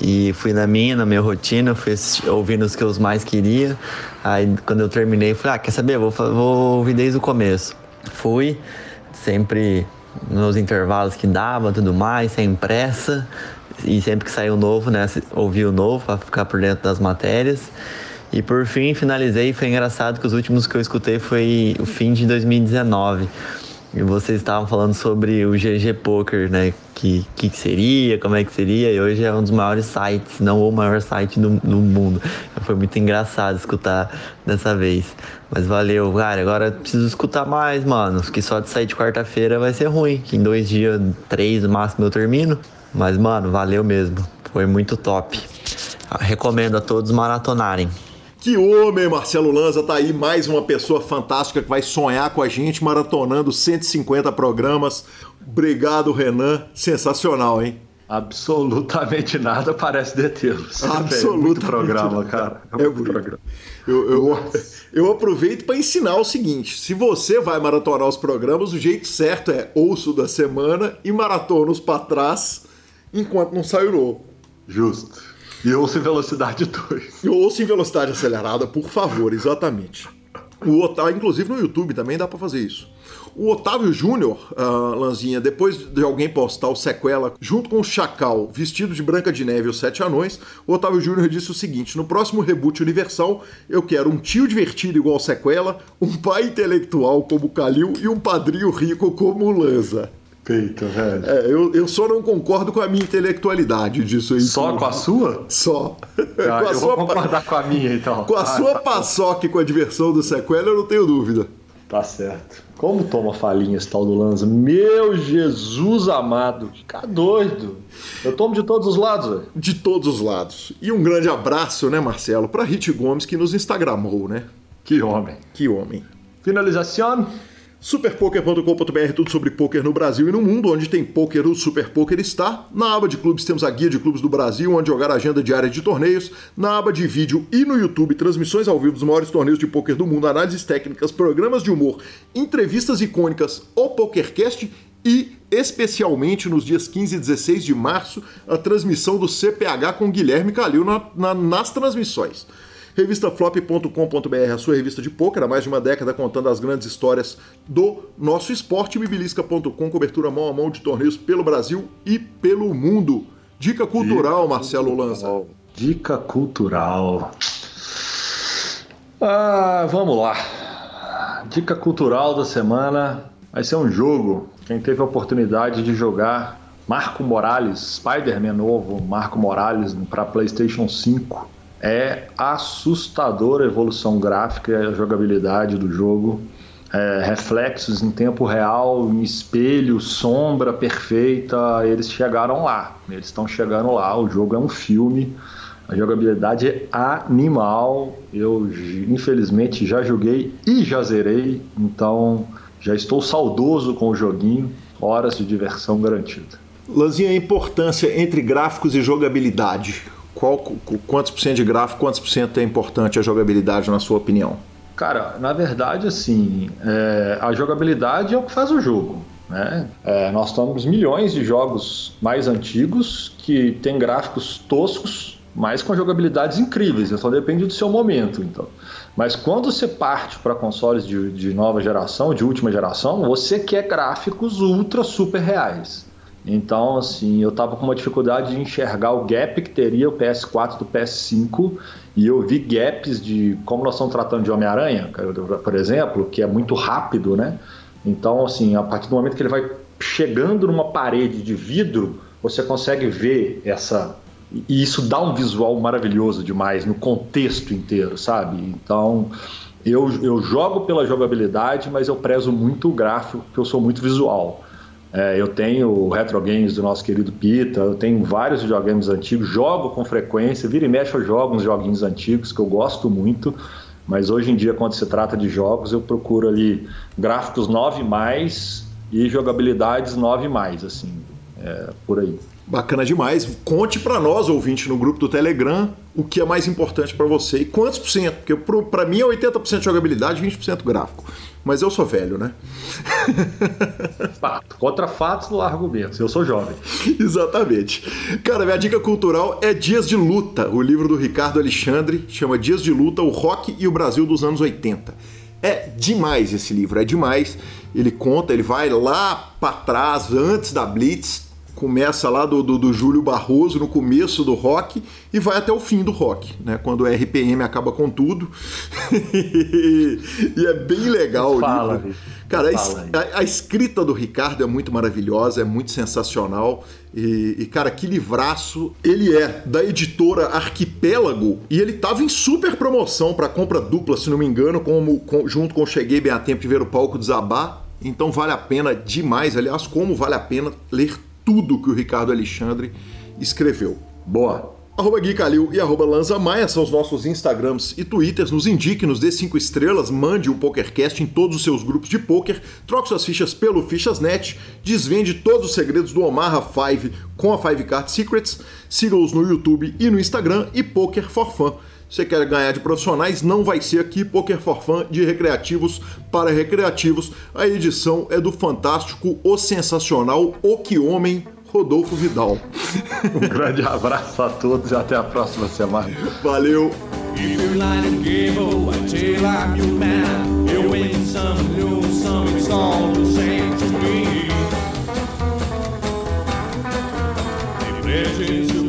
E fui na minha, na minha rotina, fui ouvindo os que eu mais queria. Aí quando eu terminei, falei, ah, quer saber? Vou, vou ouvir desde o começo. Fui, sempre nos intervalos que dava, tudo mais, sem pressa. E sempre que saiu novo, né, ouvi o novo para ficar por dentro das matérias. E por fim, finalizei. Foi engraçado que os últimos que eu escutei foi o fim de 2019. E vocês estavam falando sobre o GG Poker, né? Que, que seria, como é que seria, e hoje é um dos maiores sites, não o maior site do, do mundo. Foi muito engraçado escutar dessa vez. Mas valeu, cara. Agora preciso escutar mais, mano. Que só de sair de quarta-feira vai ser ruim. Que em dois dias, três no máximo eu termino. Mas, mano, valeu mesmo. Foi muito top. Recomendo a todos maratonarem. Que homem, Marcelo Lanza, tá aí mais uma pessoa fantástica que vai sonhar com a gente maratonando 150 programas. Obrigado, Renan. Sensacional, hein? Absolutamente nada parece detê-los. Absolutamente. É programa, cara. É, é muito programa. Eu, eu, eu aproveito para ensinar o seguinte: se você vai maratonar os programas, o jeito certo é ouço da semana e maratona os para trás enquanto não sai o novo. O Otávio, inclusive no YouTube também dá para fazer isso. O Otávio Júnior, uh, Lanzinha, depois de alguém postar o sequela junto com o Chacal, vestido de Branca de Neve e os Sete Anões, o Otávio Júnior disse o seguinte: no próximo reboot universal, eu quero um tio divertido igual sequela, um pai intelectual como Kalil e um padrinho rico como o Lanza. Peito, velho. É, eu, eu só não concordo com a minha intelectualidade disso aí. Só tudo. com a sua? Só. Ah, com a eu sua vou concordar com a minha, então. Com a Ah, sua tá. paçoca e com a diversão do sequela, eu não tenho dúvida. Tá certo. Como toma falinha esse tal do Lanza? Meu Jesus amado. Fica doido. Eu tomo de todos os lados, velho. De todos os lados. E um grande abraço, né, Marcelo, para Rit Gomes, que nos instagramou, né? Que homem. Que homem. Finalização. Superpoker.com.br, tudo sobre poker no Brasil e no mundo, onde tem poker, o Super Poker está. Na aba de clubes temos a guia de clubes do Brasil, onde jogar a agenda diária de torneios. Na aba de vídeo e no YouTube, transmissões ao vivo dos maiores torneios de poker do mundo, análises técnicas, programas de humor, entrevistas icônicas, o PokerCast e, especialmente nos dias 15 e 16 de março, a transmissão do CPH com Guilherme Calil na- na- nas transmissões. Revistaflop.com.br, a sua revista de pôquer, há mais de uma década contando as grandes histórias do nosso esporte. Bibilisca.com, cobertura mão a mão de torneios pelo Brasil e pelo mundo. Dica cultural, Marcelo Lanza. Dica cultural. Ah, vamos lá. Dica cultural da semana vai ser um jogo. Quem teve a oportunidade de jogar Marco Morales, Spider-Man novo, Marco Morales para PlayStation 5. É assustadora a evolução gráfica e a jogabilidade do jogo. É, reflexos em tempo real, em espelho, sombra perfeita, eles chegaram lá. Eles estão chegando lá. O jogo é um filme. A jogabilidade é animal. Eu, infelizmente, já joguei e já zerei. Então, já estou saudoso com o joguinho. Horas de diversão garantida. Lanzinha, a importância entre gráficos e jogabilidade. Qual, qu- quantos por cento de gráfico, quantos por cento é importante a jogabilidade, na sua opinião? Cara, na verdade, assim, é, a jogabilidade é o que faz o jogo. Né? É, nós temos milhões de jogos mais antigos que têm gráficos toscos, mas com jogabilidades incríveis. Então depende do seu momento. Então. Mas quando você parte para consoles de, de nova geração, de última geração, você quer gráficos ultra super reais. Então, assim, eu tava com uma dificuldade de enxergar o gap que teria o PS4 do PS5 e eu vi gaps de como nós estamos tratando de Homem-Aranha, por exemplo, que é muito rápido, né? Então, assim, a partir do momento que ele vai chegando numa parede de vidro, você consegue ver essa e isso dá um visual maravilhoso demais no contexto inteiro, sabe? Então, eu, eu jogo pela jogabilidade, mas eu prezo muito o gráfico, porque eu sou muito visual. É, eu tenho retro games do nosso querido Pita, eu tenho vários videogames antigos, jogo com frequência, vira e mexe eu jogo uns joguinhos antigos que eu gosto muito, mas hoje em dia, quando se trata de jogos, eu procuro ali gráficos 9 mais e jogabilidades 9 mais, assim, é, por aí. Bacana demais. Conte para nós, ouvinte, no grupo do Telegram, o que é mais importante para você e quantos por cento. Porque para mim é 80% jogabilidade e 20% gráfico. Mas eu sou velho, né? Fato. Contra fatos do argumento. Eu sou jovem. Exatamente. Cara, minha dica cultural é Dias de Luta, o livro do Ricardo Alexandre, chama Dias de Luta, o rock e o Brasil dos anos 80. É demais esse livro, é demais. Ele conta, ele vai lá para trás, antes da Blitz, começa lá do, do, do, Júlio Barroso, no começo do rock, e vai até o fim do rock, né? Quando o RPM acaba com tudo. e é bem legal Fala, o livro. Cara, a, a, escrita do Ricardo é muito maravilhosa, é muito sensacional. E, e, cara, que livraço. Ele é da editora Arquipélago e ele tava em super promoção para compra dupla, se não me engano, como, com, junto com Cheguei Bem a Tempo de Ver o Palco Desabar. Então vale a pena demais. Aliás, como vale a pena ler tudo que o Ricardo Alexandre escreveu. Boa. Arroba Gui Calil e arroba Lanza Maia são os nossos Instagrams e Twitters. Nos indique, nos dê 5 estrelas, mande um PokerCast em todos os seus grupos de poker, troque suas fichas pelo Fichasnet, desvende todos os segredos do Omaha 5 com a 5 Card Secrets, siga-os no YouTube e no Instagram e Poker for Fun. Você quer ganhar de profissionais? Não vai ser aqui Poker for Fun de recreativos para recreativos. A edição é do fantástico, o sensacional, o que homem, Rodolfo Vidal. Um grande abraço a todos e até a próxima semana. Valeu! If